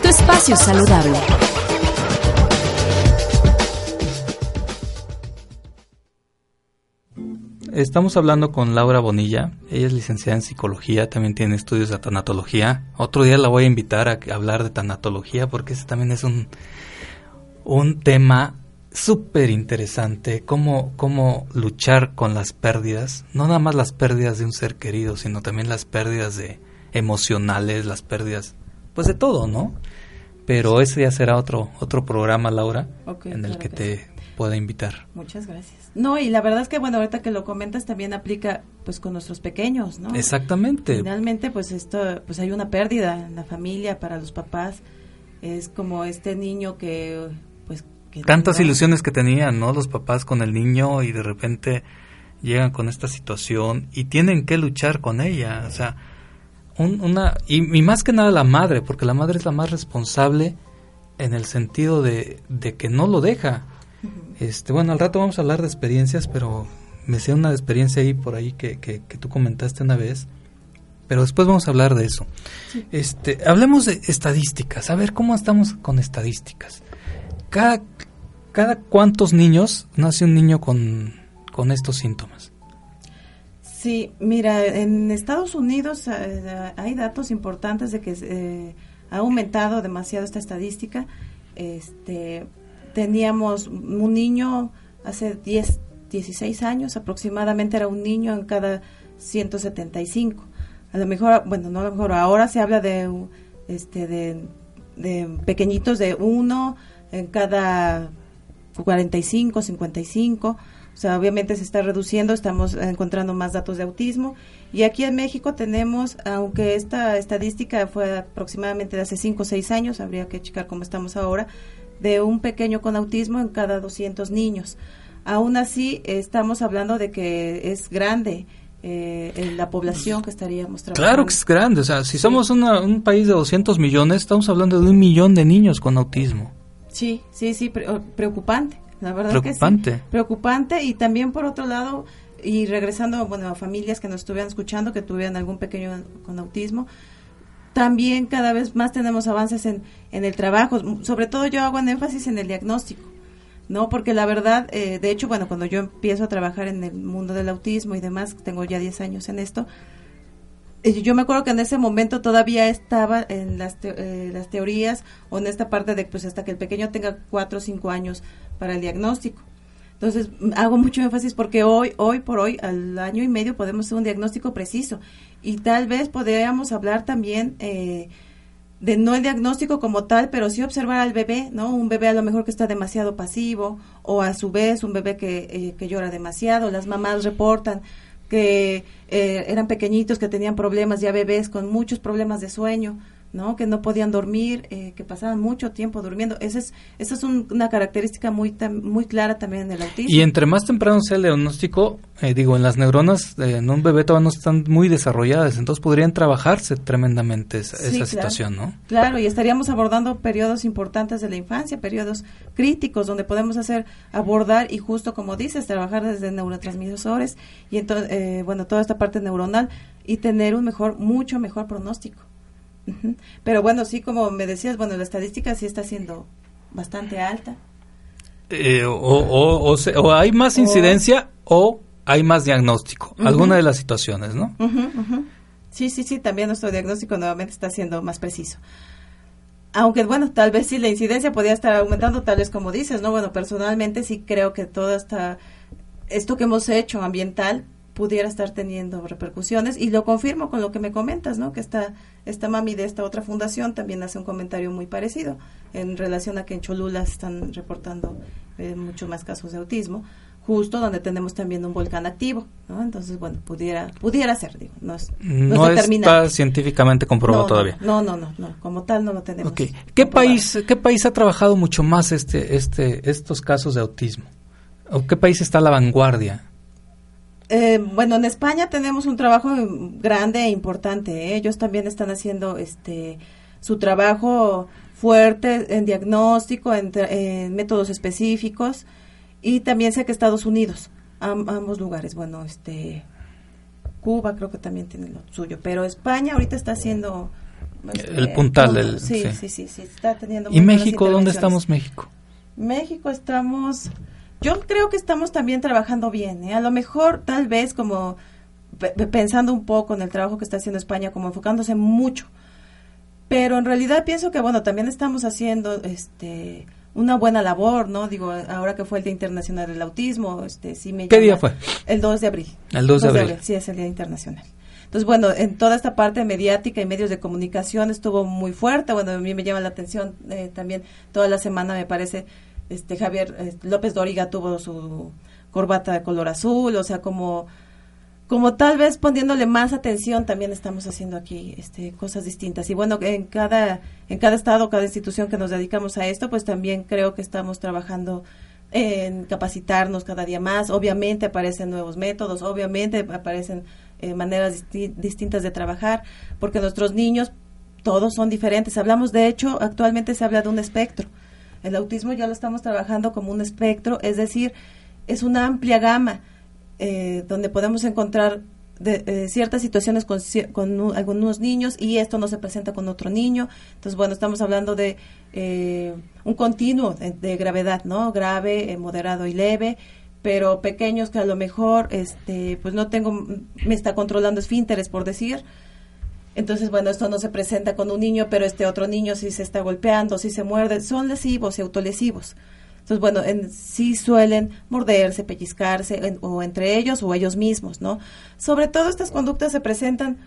tu espacio saludable. Estamos hablando con Laura Bonilla, ella es licenciada en psicología, también tiene estudios de tanatología. Otro día la voy a invitar a hablar de tanatología porque ese también es un, un tema súper interesante cómo, cómo luchar con las pérdidas, no nada más las pérdidas de un ser querido, sino también las pérdidas de emocionales, las pérdidas, pues de todo, ¿no? Pero ese ya será otro otro programa, Laura, en el que, te pueda invitar. Muchas gracias. No, y la verdad es que bueno, ahorita que lo comentas también aplica pues con nuestros pequeños, ¿no? Exactamente. Finalmente pues esto pues hay una pérdida en la familia para los papás. Es como este niño que pues tantas ilusiones que tenían, ¿no? Los papás con el niño y de repente llegan con esta situación y tienen que luchar con ella, o sea, una y, más que nada la madre, porque la madre es la más responsable en el sentido de, de que no lo deja. Este, bueno, al rato vamos a hablar de experiencias, pero me sé una experiencia ahí por ahí que, que, tú comentaste una vez, pero después vamos a hablar de eso. Este, hablemos de estadísticas, a ver cómo estamos con estadísticas. Cada, cada cuántos niños nace un niño con, con estos síntomas. Sí, mira, en Estados Unidos eh, hay datos importantes de que eh, ha aumentado demasiado esta estadística. Este, teníamos un niño hace 10, 16 años aproximadamente, era un niño en cada 175. A lo mejor, bueno, no a lo mejor, ahora se habla de, este, de, pequeñitos de uno en cada 45, 55. O sea, obviamente se está reduciendo, estamos encontrando más datos de autismo. Y aquí en México tenemos, aunque esta estadística fue aproximadamente de hace 5 o 6 años, habría que checar cómo estamos ahora, de un pequeño con autismo en cada 200 niños. Aún así, estamos hablando de que es grande eh, en la población que estaríamos trabajando. Claro que es grande, o sea, si somos un país de 200 millones, estamos hablando de un millón de niños con autismo. Sí, sí, sí, preocupante, la verdad preocupante. que sí. Preocupante. y también por otro lado, y regresando bueno, a familias que nos estuvieran escuchando, que tuvieran algún pequeño con autismo, también cada vez más tenemos avances en, en el trabajo, sobre todo yo hago en énfasis en el diagnóstico. ¿no? Porque la verdad, eh, de hecho, bueno, cuando yo empiezo a trabajar en el mundo del autismo y demás, tengo ya 10 años en esto, eh, yo me acuerdo que en ese momento todavía estaba en las, eh, las teorías o en esta parte de pues hasta que el pequeño tenga 4 o 5 años para el diagnóstico. Entonces, hago mucho énfasis porque hoy, hoy por hoy, al año y medio, podemos hacer un diagnóstico preciso. Y tal vez podríamos hablar también eh, de no el diagnóstico como tal, pero sí observar al bebé, ¿no? Un bebé a lo mejor que está demasiado pasivo o a su vez un bebé que, eh, que llora demasiado. Las mamás reportan que eh, eran pequeñitos, que tenían problemas, ya bebés con muchos problemas de sueño. ¿No? Que no podían dormir, eh, que pasaban mucho tiempo durmiendo. Esa es, esa es una característica muy, muy clara también en el autismo. Y entre más temprano sea el diagnóstico, eh, digo, en las neuronas en un bebé todavía no están muy desarrolladas, entonces podrían trabajarse tremendamente esa, situación, ¿no? Claro, y estaríamos abordando periodos importantes de la infancia, periodos críticos donde podemos hacer, abordar y justo como dices, trabajar desde neurotransmisores y entonces, eh, bueno, toda esta parte neuronal y tener un mejor, mucho mejor pronóstico. Pero bueno, sí, como me decías, bueno, la estadística sí está siendo bastante alta. Eh, o, o, hay más incidencia o hay más diagnóstico, alguna de las situaciones, ¿no? Sí, sí, sí, también nuestro diagnóstico nuevamente está siendo más preciso. Aunque bueno, tal vez sí la incidencia podría estar aumentando, tal vez como dices, ¿no? Bueno, personalmente sí creo que todo esta, esto que hemos hecho ambiental pudiera estar teniendo repercusiones y lo confirmo con lo que me comentas, ¿no? Que esta, esta mami de esta otra fundación también hace un comentario muy parecido en relación a que en Cholula están reportando eh, muchos más casos de autismo, justo donde tenemos también un volcán activo, ¿no? Entonces, bueno, pudiera pudiera ser, digo, no es no, está científicamente comprobado todavía. No, no, no, no, como tal no lo tenemos. ¿Qué país qué país ha trabajado mucho más este este estos casos de autismo? ¿O qué país está a la vanguardia? Eh, bueno, en España tenemos un trabajo grande e importante. ¿eh? Ellos también están haciendo este su trabajo fuerte en diagnóstico, en, métodos específicos y también sé que Estados Unidos, ambos lugares. Bueno, este Cuba creo que también tiene lo suyo, pero España ahorita está haciendo este, el puntal del sí, sí, sí, sí, está teniendo. ¿Y México dónde estamos México? México estamos yo creo que estamos también trabajando bien. ¿eh? A lo mejor, tal vez, como pensando un poco en el trabajo que está haciendo España, como enfocándose mucho. Pero en realidad pienso que, bueno, también estamos haciendo este una buena labor, ¿no? Digo, ahora que fue el Día Internacional del Autismo, este sí me ¿Qué día fue? El 2 de abril. El 2 de, abril. Sí, es el Día Internacional. Entonces, bueno, en toda esta parte mediática y medios de comunicación estuvo muy fuerte. Bueno, a mí me llama la atención eh, también toda la semana, me parece, este Javier eh, López Dóriga tuvo su corbata de color azul, o sea, como como tal vez poniéndole más atención también estamos haciendo aquí este cosas distintas. Y bueno en cada en cada estado cada institución que nos dedicamos a esto pues también creo que estamos trabajando en capacitarnos cada día más. Obviamente aparecen nuevos métodos obviamente aparecen eh, maneras distintas de trabajar porque nuestros niños todos son diferentes. Hablamos de hecho actualmente se habla de un espectro el autismo ya lo estamos trabajando como un espectro, es decir, es una amplia gama eh, donde podemos encontrar de, eh, ciertas situaciones con, algunos niños y esto no se presenta con otro niño. Entonces, bueno, estamos hablando de eh, un continuo de, gravedad, ¿no? Grave, moderado y leve, pero pequeños que a lo mejor, este, pues no tengo, me está controlando esfínteres, por decir, entonces, bueno, esto no se presenta con un niño, pero este otro niño sí se está golpeando, sí se muerde, son lesivos y autolesivos. Entonces, bueno, en, sí suelen morderse, pellizcarse, o entre ellos o ellos mismos, ¿no? Sobre todo estas conductas se presentan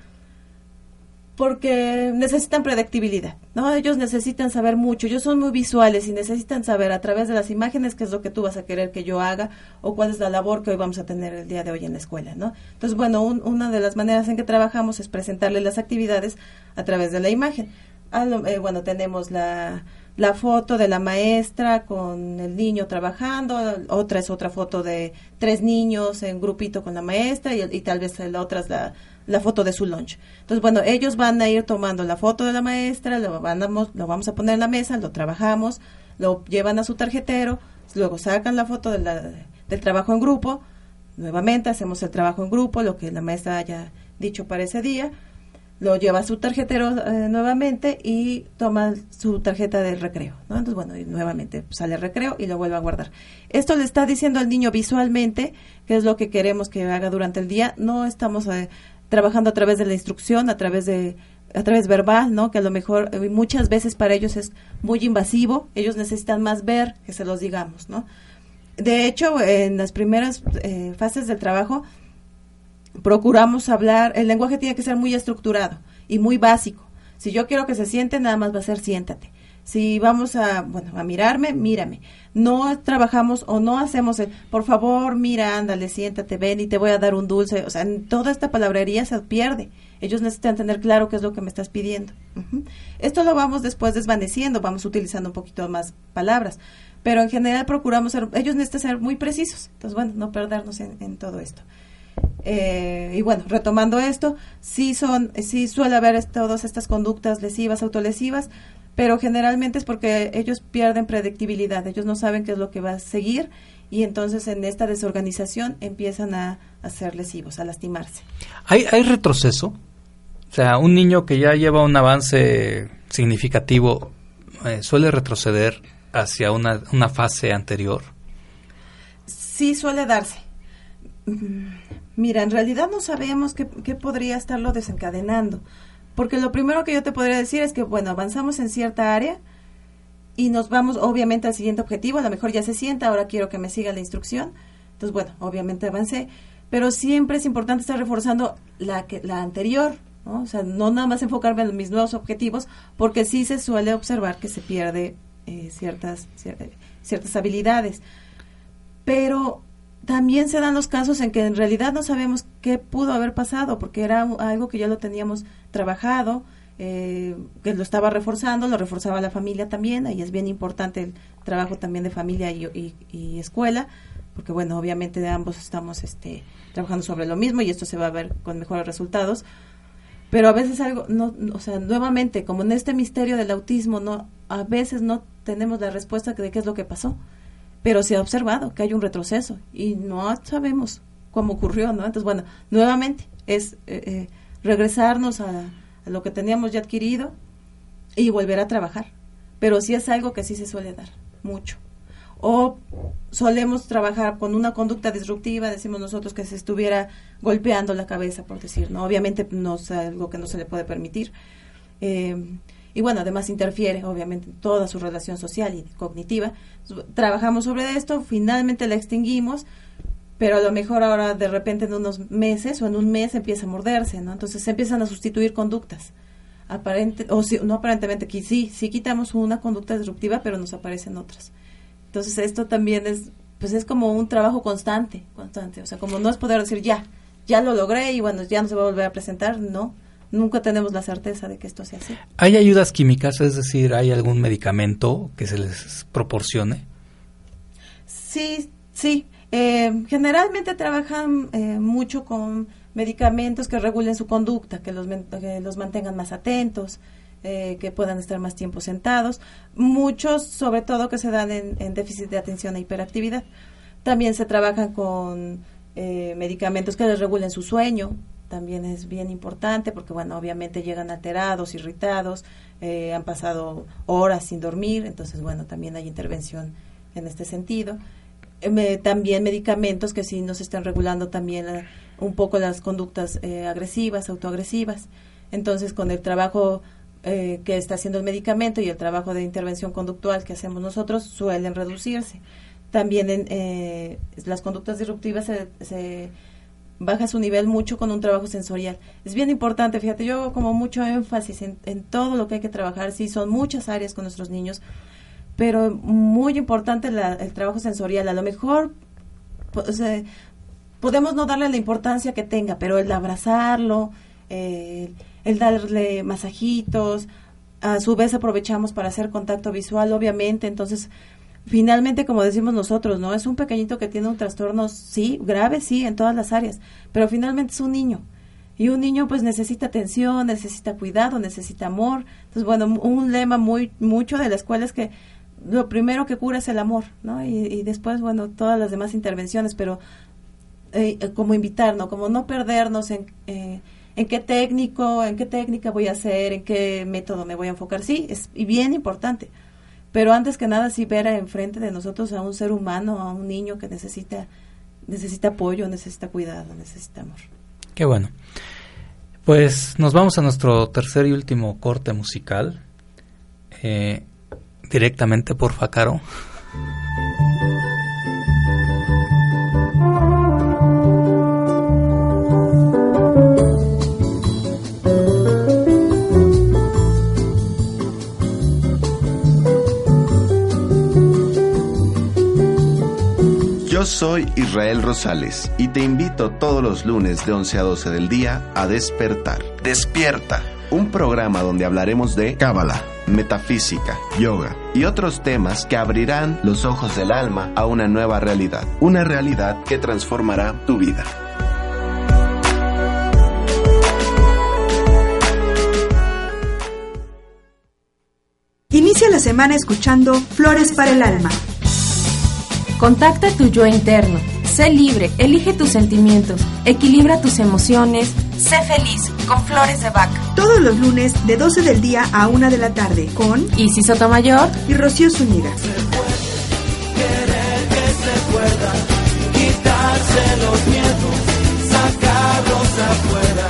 porque necesitan predictibilidad, ¿no? Ellos necesitan saber mucho, ellos son muy visuales y necesitan saber a través de las imágenes qué es lo que tú vas a querer que yo haga o cuál es la labor que hoy vamos a tener el día de hoy en la escuela, ¿no? Entonces, bueno, una de las maneras en que trabajamos es presentarle las actividades a través de la imagen. Eh, bueno, tenemos la, la foto de la maestra con el niño trabajando, otra es otra foto de tres niños en grupito con la maestra y, y tal vez la otra es la la foto de su lunch. Entonces, bueno, ellos van a ir tomando la foto de la maestra, lo, vamos, lo vamos a poner en la mesa, lo trabajamos, lo llevan a su tarjetero, luego sacan la foto del trabajo en grupo, nuevamente hacemos el trabajo en grupo, lo que la maestra haya dicho para ese día, lo lleva a su tarjetero eh, nuevamente y toma su tarjeta de recreo. Entonces, bueno, y nuevamente sale el recreo y lo vuelve a guardar. Esto le está diciendo al niño visualmente qué es lo que queremos que haga durante el día. No estamos eh, trabajando a través de la instrucción, a través de a través verbal, ¿no? Que a lo mejor eh, muchas veces para ellos es muy invasivo, ellos necesitan más ver que se los digamos, ¿no? De hecho, en las primeras eh, fases del trabajo procuramos hablar, el lenguaje tiene que ser muy estructurado y muy básico. Si yo quiero que se siente, nada más va a ser siéntate. Si vamos a, bueno, a mirarme, mírame. No trabajamos o no hacemos el, por favor, mira, ándale, siéntate, ven y te voy a dar un dulce. O sea, toda esta palabrería se pierde. Ellos necesitan tener claro qué es lo que me estás pidiendo. Esto lo vamos después desvaneciendo, vamos utilizando un poquito más palabras. Pero en general procuramos ser, ellos necesitan ser muy precisos. Entonces, bueno, no perdernos en, todo esto. Eh, y bueno, retomando esto, sí son, sí suele haber todas estas conductas lesivas, autolesivas, pero generalmente es porque ellos pierden predictibilidad, ellos no saben qué es lo que va a seguir y entonces en esta desorganización empiezan a, ser lesivos, a lastimarse. ¿Hay, ¿Hay retroceso? O sea, un niño que ya lleva un avance significativo eh, suele retroceder hacia una, una fase anterior. Sí, suele darse. Mm, mira, en realidad no sabemos qué, qué podría estarlo desencadenando. Porque lo primero que yo te podría decir es que, bueno, avanzamos en cierta área y nos vamos obviamente al siguiente objetivo, a lo mejor ya se sienta, ahora quiero que me siga la instrucción. Entonces, bueno, obviamente avancé, pero siempre es importante estar reforzando la, que, la anterior, ¿no? O sea, no nada más enfocarme en mis nuevos objetivos, porque sí se suele observar que se pierde eh, ciertas, ciertas habilidades. Pero también se dan los casos en que en realidad no sabemos qué pudo haber pasado, porque era algo que ya lo teníamos trabajado, eh, que lo estaba reforzando, lo reforzaba la familia también, ahí es bien importante el trabajo también de familia y, escuela, porque bueno, obviamente ambos estamos este, trabajando sobre lo mismo y esto se va a ver con mejores resultados, pero a veces algo, no, o sea, nuevamente, como en este misterio del autismo, no, a veces no tenemos la respuesta de qué es lo que pasó, pero se ha observado que hay un retroceso y no sabemos cómo ocurrió, ¿no? Entonces, bueno, nuevamente es eh, eh, regresarnos a, lo que teníamos ya adquirido y volver a trabajar. Pero sí es algo que sí se suele dar, mucho. O solemos trabajar con una conducta disruptiva, decimos nosotros que se estuviera golpeando la cabeza, por decir, ¿no? Obviamente no es algo que no se le puede permitir. Eh, y bueno, además interfiere obviamente en toda su relación social y cognitiva. Trabajamos sobre esto, finalmente la extinguimos, pero a lo mejor ahora de repente en unos meses o en un mes empieza a morderse, ¿no? Entonces se empiezan a sustituir conductas. Aparente, o no aparentemente, que sí, sí quitamos una conducta disruptiva, pero nos aparecen otras. Entonces esto también es, pues es como un trabajo constante, constante. O sea, como no es poder decir ya, ya lo logré y bueno, ya no se va a volver a presentar, no. Nunca tenemos la certeza de que esto sea así. ¿Hay ayudas químicas? Es decir, ¿hay algún medicamento que se les proporcione? Sí, sí. Eh, generalmente trabajan eh, mucho con medicamentos que regulen su conducta, que los, los mantengan más atentos, eh, que puedan estar más tiempo sentados. Muchos, sobre todo, que se dan en, déficit de atención e hiperactividad. También se trabaja con medicamentos que les regulen su sueño. También es bien importante porque, bueno, obviamente llegan alterados, irritados, han pasado horas sin dormir. Entonces, bueno, también hay intervención en este sentido también medicamentos que sí nos están regulando también eh, un poco las conductas eh, agresivas, autoagresivas. Entonces, con el trabajo eh, que está haciendo el medicamento y el trabajo de intervención conductual que hacemos nosotros suelen reducirse. También en, las conductas disruptivas se, baja su nivel mucho con un trabajo sensorial. Es bien importante, fíjate, yo como mucho énfasis en, en todo lo que hay que trabajar, sí, son muchas áreas con nuestros niños, pero muy importante el trabajo sensorial. A lo mejor podemos no darle la importancia que tenga, pero el abrazarlo, el darle masajitos, a su vez aprovechamos para hacer contacto visual, obviamente, entonces finalmente, como decimos nosotros, ¿no? Es un pequeñito que tiene un trastorno, sí, grave, sí, en todas las áreas, pero finalmente es un niño. Y un niño pues necesita atención, necesita cuidado, necesita amor. Entonces, bueno, un lema muy mucho de la escuela es que lo primero que cura es el amor, ¿no? Y, después, bueno, todas las demás intervenciones, pero eh, como invitar, ¿no? Como no perdernos en, eh, en qué técnico, en qué técnica voy a hacer, en qué método me voy a enfocar. Sí, es bien importante. Pero antes que nada, sí ver enfrente de nosotros a un ser humano, a un niño que necesita, necesita apoyo, necesita cuidado, necesita amor. Qué bueno. Pues nos vamos a nuestro tercer y último corte musical. Eh, directamente por Facaro. Yo soy Israel Rosales y te invito todos los lunes de 11 a 12 del día a despertar. Despierta, un programa donde hablaremos de Cábala metafísica, yoga y otros temas que abrirán los ojos del alma a una nueva realidad, una realidad que transformará tu vida. Inicia la semana escuchando Flores para el Alma. Contacta tu yo interno. Sé libre, elige tus sentimientos, equilibra tus emociones, sé feliz con Flores de Vaca. Todos los lunes de 12 del día a 1 de la tarde con Isis Sotomayor y Rocío Zúñiga. quitarse los miedos, sacarlos afuera.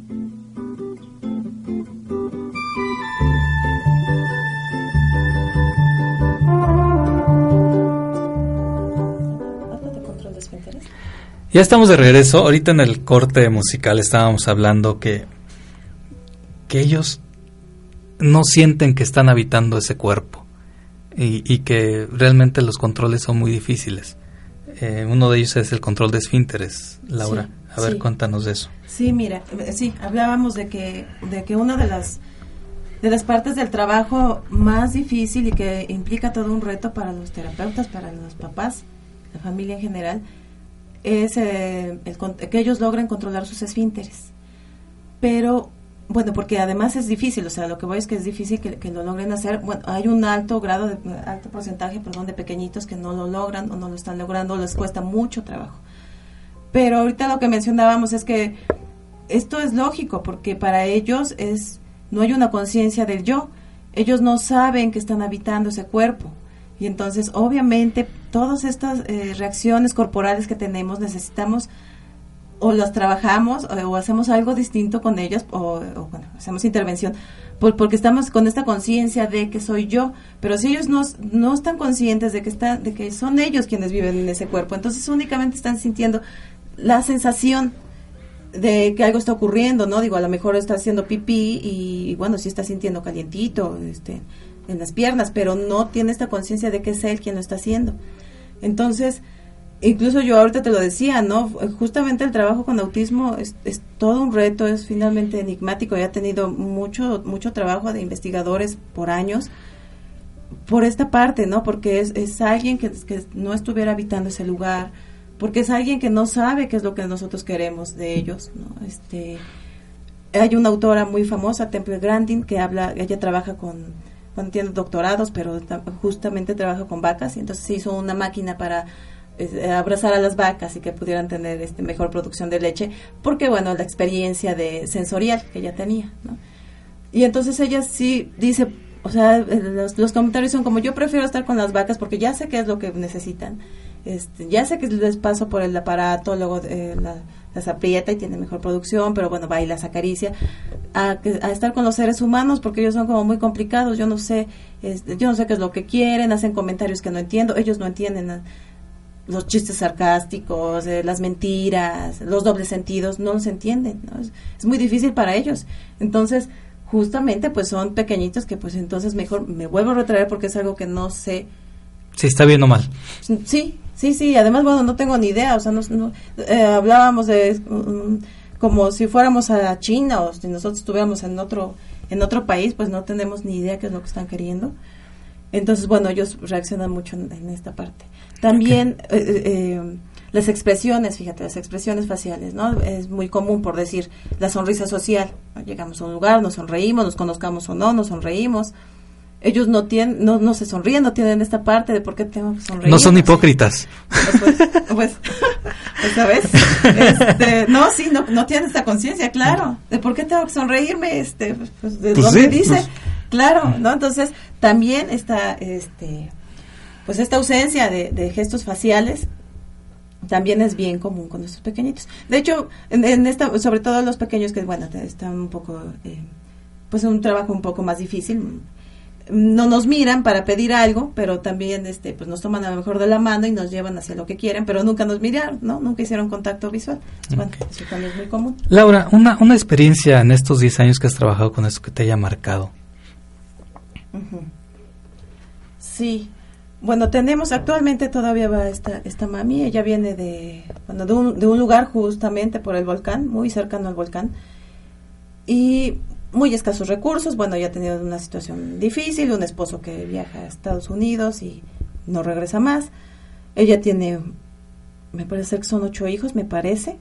Ya estamos de regreso. Ahorita en el corte musical estábamos hablando que, que ellos no sienten que están habitando ese cuerpo y, que realmente los controles son muy difíciles. Eh, uno de ellos es el control de esfínteres, Laura. a ver, cuéntanos de eso. Sí, mira, sí, hablábamos de que, de que una de las, de las partes del trabajo más difícil y que implica todo un reto para los terapeutas, para los papás, la familia en general, es eh, que ellos logren controlar sus esfínteres. Pero, bueno, porque además es difícil, o sea, lo que voy es que es difícil que, lo logren hacer. Bueno, hay un alto grado, de, alto porcentaje, perdón, de pequeñitos que no lo logran o no lo están logrando, les cuesta mucho trabajo. Pero ahorita lo que mencionábamos es que esto es lógico, porque para ellos es no hay una conciencia del yo. Ellos no saben que están habitando ese cuerpo. Y entonces, obviamente, todas estas eh, reacciones corporales que tenemos necesitamos o las trabajamos o, hacemos algo distinto con ellas o, bueno, hacemos intervención porque estamos con esta conciencia de que soy yo, pero si ellos no, no están conscientes de que, está, de que son ellos quienes viven en ese cuerpo, entonces únicamente están sintiendo la sensación de que algo está ocurriendo, ¿no? Digo, a lo mejor está haciendo pipí y, bueno, si está sintiendo calientito, este, en las piernas, pero no tiene esta conciencia de que es él quien lo está haciendo. Entonces, incluso yo ahorita te lo decía, ¿no? Justamente el trabajo con autismo es, todo un reto, es finalmente enigmático. Ya ha tenido mucho, mucho trabajo de investigadores por años por esta parte, ¿no? Porque es, es alguien que, que, no estuviera habitando ese lugar, porque es alguien que no sabe qué es lo que nosotros queremos de ellos, ¿no? Este, hay una autora muy famosa, Temple Grandin, que habla, ella trabaja con bueno, tiene doctorados, pero justamente trabaja con vacas, y entonces se hizo una máquina para eh, abrazar a las vacas y que pudieran tener este, mejor producción de leche, porque bueno, la experiencia de sensorial que ella tenía, ¿no? Y entonces ella sí dice, o sea, eh, los, comentarios son como yo prefiero estar con las vacas porque ya sé qué es lo que necesitan, este, ya sé que les paso por el aparato, luego eh, las aprieta y tiene mejor producción, pero bueno, va y las acaricia, a, a, estar con los seres humanos porque ellos son como muy complicados, yo no sé, este, yo no sé qué es lo que quieren, hacen comentarios que no entiendo, ellos no entienden los chistes sarcásticos, eh, las mentiras, los dobles sentidos, no los entienden, es muy difícil para ellos. Entonces, justamente pues son pequeñitos que pues entonces mejor me vuelvo a retraer porque es algo que no sé. Si está bien o mal. Sí, sí, sí, además bueno, no tengo ni idea, o sea, no, eh, hablábamos de mm, como si fuéramos a China o si nosotros estuviéramos en otro en otro país, pues no tenemos ni idea qué es lo que están queriendo. Entonces, bueno, ellos reaccionan mucho en, esta parte. También eh, eh, las expresiones, fíjate, las expresiones faciales, ¿no? Es muy común por decir la sonrisa social. Llegamos a un lugar, nos sonreímos, nos conozcamos o no, nos sonreímos. Ellos no tienen, no, no se sonríen, no tienen esta parte de por qué tengo que sonreír. No son hipócritas. Pues, pues, pues, ¿sabes? Este, no, sí, no, no tienen esta conciencia, claro. De por qué tengo que sonreírme, este, pues, de lo que dice. Claro, ¿no? Entonces, también está, este, pues esta ausencia de, de gestos faciales también es bien común con estos pequeñitos. De hecho, en, esta, sobre todo los pequeños que, bueno, están un poco, eh, pues un trabajo un poco más difícil. No nos miran para pedir algo, pero también este, pues nos toman a lo mejor de la mano y nos llevan hacia lo que quieren, pero nunca nos miraron, ¿no? Nunca hicieron contacto visual. Bueno, eso también es muy común. Laura, una, una experiencia en estos 10 años que has trabajado con esto que te haya marcado. Sí, bueno, tenemos actualmente todavía va esta, esta mami, ella viene de, bueno, de, un, de un lugar justamente por el volcán, muy cercano al volcán, y muy escasos recursos, bueno, ya ha tenido una situación difícil, un esposo que viaja a Estados Unidos y no regresa más, ella tiene, me parece que son ocho hijos, me parece,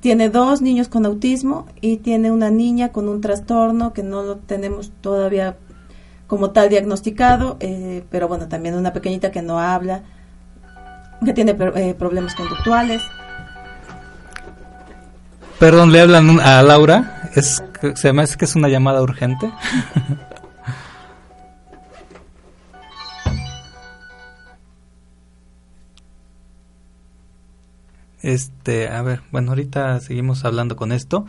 tiene dos niños con autismo y tiene una niña con un trastorno que no lo tenemos todavía como tal diagnosticado, eh, pero bueno, también una pequeñita que no habla, que tiene eh, problemas conductuales. Perdón, le hablan a Laura. Es, se me hace que es una llamada urgente. Este, a ver, bueno, ahorita seguimos hablando con esto.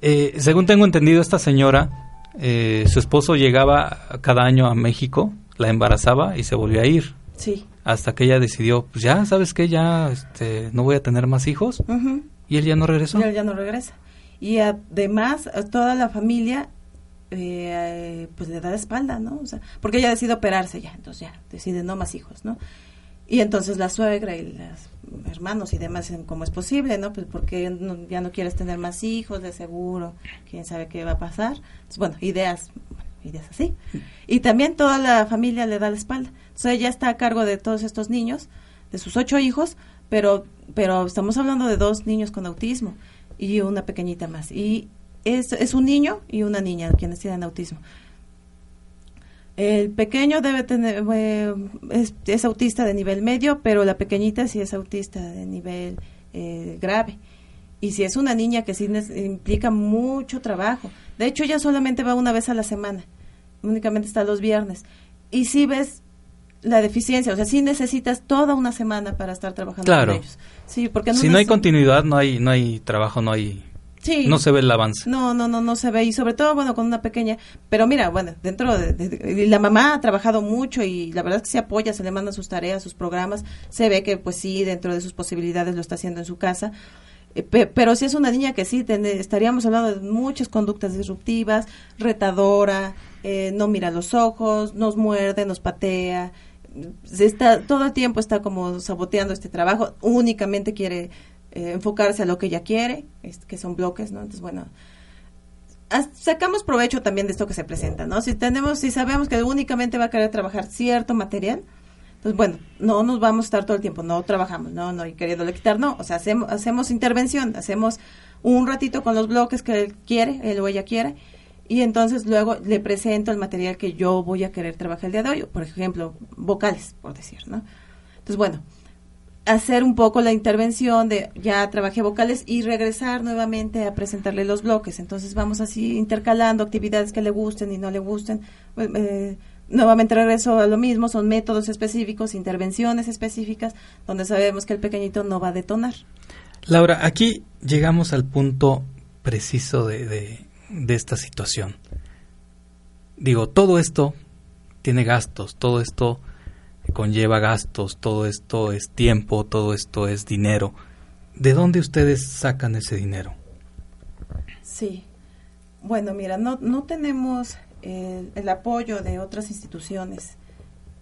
Eh, según tengo entendido, esta señora eh, su esposo llegaba cada año a México, la embarazaba y se volvió a ir. Sí. Hasta que ella decidió, pues ya, ¿sabes qué? Ya este, no voy a tener más hijos. Y él ya no regresó. Y él ya no regresa. Y además, toda la familia, eh, pues le da la espalda, ¿no? O sea, porque ella decide operarse ya, entonces ya, decide no más hijos, ¿no? Y entonces la suegra y los hermanos y demás ¿cómo es posible, no? Pues porque ya no quieres tener más hijos, de seguro, quién sabe qué va a pasar. Entonces, bueno, ideas, ideas así. Y también toda la familia le da la espalda. Entonces ella está a cargo de todos estos niños, de sus ocho hijos, pero, pero estamos hablando de dos niños con autismo y una pequeñita más. Y es, es un niño y una niña quienes tienen autismo. El pequeño debe tener, eh, es, autista de nivel medio, pero la pequeñita sí es autista de nivel eh, grave. Y si es una niña que sí implica mucho trabajo. De hecho, ella solamente va una vez a la semana. Únicamente está los viernes. Y si ves la deficiencia, o sea, sí necesitas toda una semana para estar trabajando con ellos. Sí, porque si no hay continuidad, no hay, no hay trabajo, no hay no se ve el avance. No, no, no, no se ve. Y sobre todo, bueno, con una pequeña. Pero mira, bueno, dentro de, la mamá ha trabajado mucho y la verdad es que se apoya, se le manda sus tareas, sus programas. Se ve que, pues sí, dentro de sus posibilidades lo está haciendo en su casa. Eh, pero si es una niña que sí, estaríamos hablando de muchas conductas disruptivas, retadora, eh, no mira los ojos, nos muerde, nos patea. Está, todo el tiempo está como saboteando este trabajo, únicamente quiere eh, enfocarse a lo que ella quiere, que son bloques, ¿no? Entonces, bueno, sacamos provecho también de esto que se presenta, ¿no? Si tenemos, si sabemos que únicamente va a querer trabajar cierto material, pues bueno, no nos vamos a estar todo el tiempo, no trabajamos, no, no, y queriéndole quitar, no, o sea, hacemos, hacemos intervención, hacemos un ratito con los bloques que él quiere, él o ella quiere, y entonces luego le presento el material que yo voy a querer trabajar el día de hoy, por ejemplo, vocales, por decir, ¿no? Entonces, bueno, hacer un poco la intervención de ya trabajé vocales y regresar nuevamente a presentarle los bloques. Entonces vamos así intercalando actividades que le gusten y no le gusten. Pues, eh, nuevamente regreso a lo mismo, son métodos específicos, intervenciones específicas, donde sabemos que el pequeñito no va a detonar. Laura, aquí llegamos al punto preciso de, de esta situación. Digo, todo esto tiene gastos, todo esto conlleva gastos, todo esto es tiempo, todo esto es dinero. ¿De dónde ustedes sacan ese dinero? Sí. Bueno, mira, no, no tenemos el, el apoyo de otras instituciones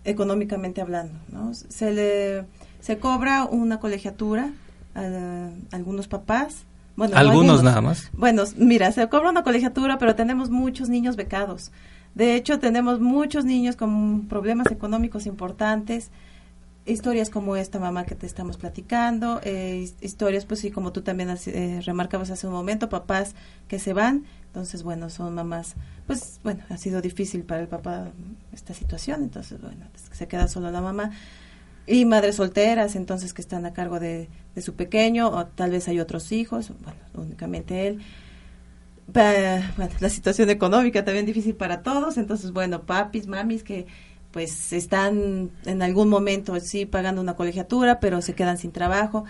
económicamente hablando, ¿no? Se le se cobra una colegiatura a, algunos papás. Bueno, algunos, nada más. Bueno, mira, se cobra una colegiatura, pero tenemos muchos niños becados. De hecho, tenemos muchos niños con problemas económicos importantes, historias como esta mamá que te estamos platicando, eh, historias, pues sí, como tú también eh, remarcabas hace un momento, papás que se van, entonces, bueno, son mamás, pues bueno, ha sido difícil para el papá esta situación, entonces, bueno, se queda solo la mamá. Y madres solteras, entonces, que están a cargo de, de su pequeño, o tal vez hay otros hijos, bueno, únicamente él bueno, la situación económica también difícil para todos, entonces bueno, papis, mamis que pues están en algún momento sí pagando una colegiatura, pero se quedan sin trabajo.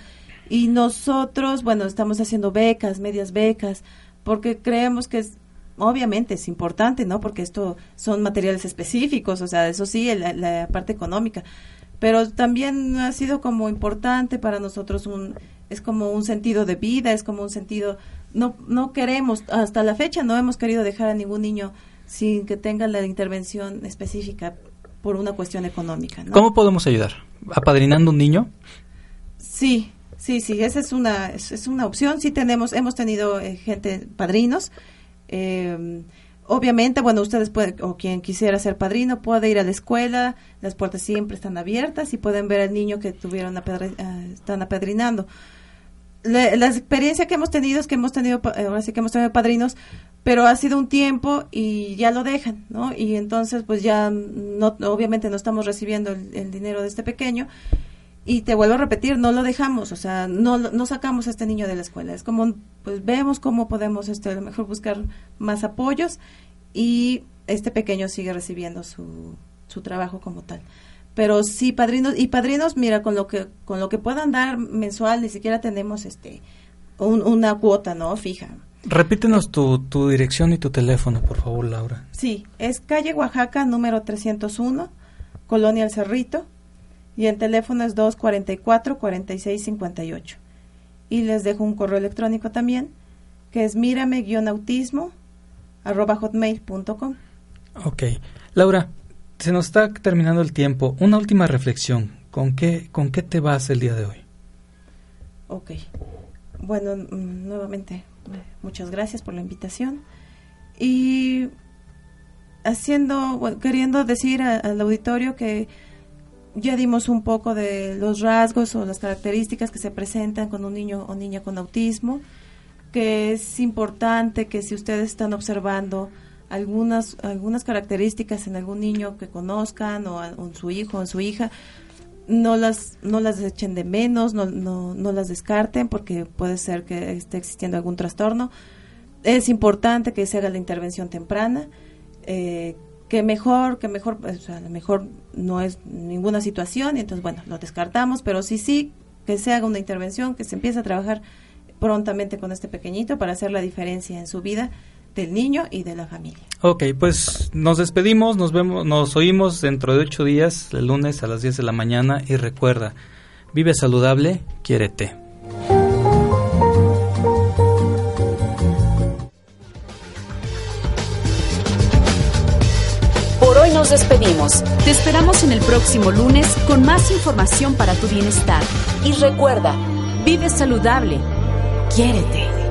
Y nosotros, bueno, estamos haciendo becas, medias becas, porque creemos que es, obviamente es importante, ¿no? Porque esto son materiales específicos, o sea, eso sí, la, la parte económica. Pero también ha sido como importante para nosotros un, es como un sentido de vida, es como un sentido no, no queremos, hasta la fecha no hemos querido dejar a ningún niño sin que tenga la intervención específica por una cuestión económica. ¿Cómo podemos ayudar? ¿Apadrinando un niño? Sí, sí, sí, esa es una, es, una opción. Sí tenemos, hemos tenido eh, gente, padrinos. Eh, obviamente, bueno, ustedes pueden, o quien quisiera ser padrino, puede ir a la escuela, las puertas siempre están abiertas y pueden ver al niño que tuvieron, eh, están apadrinando la, experiencia que hemos tenido es que hemos tenido, ahora sí que hemos tenido padrinos, pero ha sido un tiempo y ya lo dejan, ¿no? Y entonces, pues ya, no, obviamente no estamos recibiendo el, dinero de este pequeño. Y te vuelvo a repetir, no lo dejamos, o sea, no, no sacamos a este niño de la escuela. Es como, pues vemos cómo podemos, este, a lo mejor buscar más apoyos y este pequeño sigue recibiendo su, su trabajo como tal. Pero sí padrinos y padrinos mira con lo que con lo que puedan dar mensual ni siquiera tenemos este una cuota no fija. Repítenos tu, tu dirección y tu teléfono por favor Laura. Sí es calle Oaxaca número 301 Colonia El Cerrito y el teléfono es 244 4658 y les dejo un correo electrónico también que es mírame autismo arroba hotmail.com ok Laura se nos está terminando el tiempo. Una última reflexión. ¿Con qué, con qué te vas el día de hoy? Ok. Bueno, mm, nuevamente, muchas gracias por la invitación. Y haciendo, queriendo decir al auditorio que ya dimos un poco de los rasgos o las características que se presentan con un niño o niña con autismo, que es importante que si ustedes están observando algunas, algunas características en algún niño que conozcan o en su hijo o en su hija, no las, no las echen de menos, no, no, no las descarten porque puede ser que esté existiendo algún trastorno. Es importante que se haga la intervención temprana, eh, que mejor, que mejor, o sea, a lo mejor no es ninguna situación y entonces, bueno, lo descartamos, pero sí, sí, que se haga una intervención, que se empiece a trabajar prontamente con este pequeñito para hacer la diferencia en su vida del niño y de la familia. Ok, pues nos despedimos, nos vemos, nos oímos dentro de ocho días, el lunes a las 10 de la mañana y recuerda, vive saludable, quiérete. Nos despedimos. Te esperamos en el próximo lunes con más información para tu bienestar. Y recuerda, vive saludable, quiérete.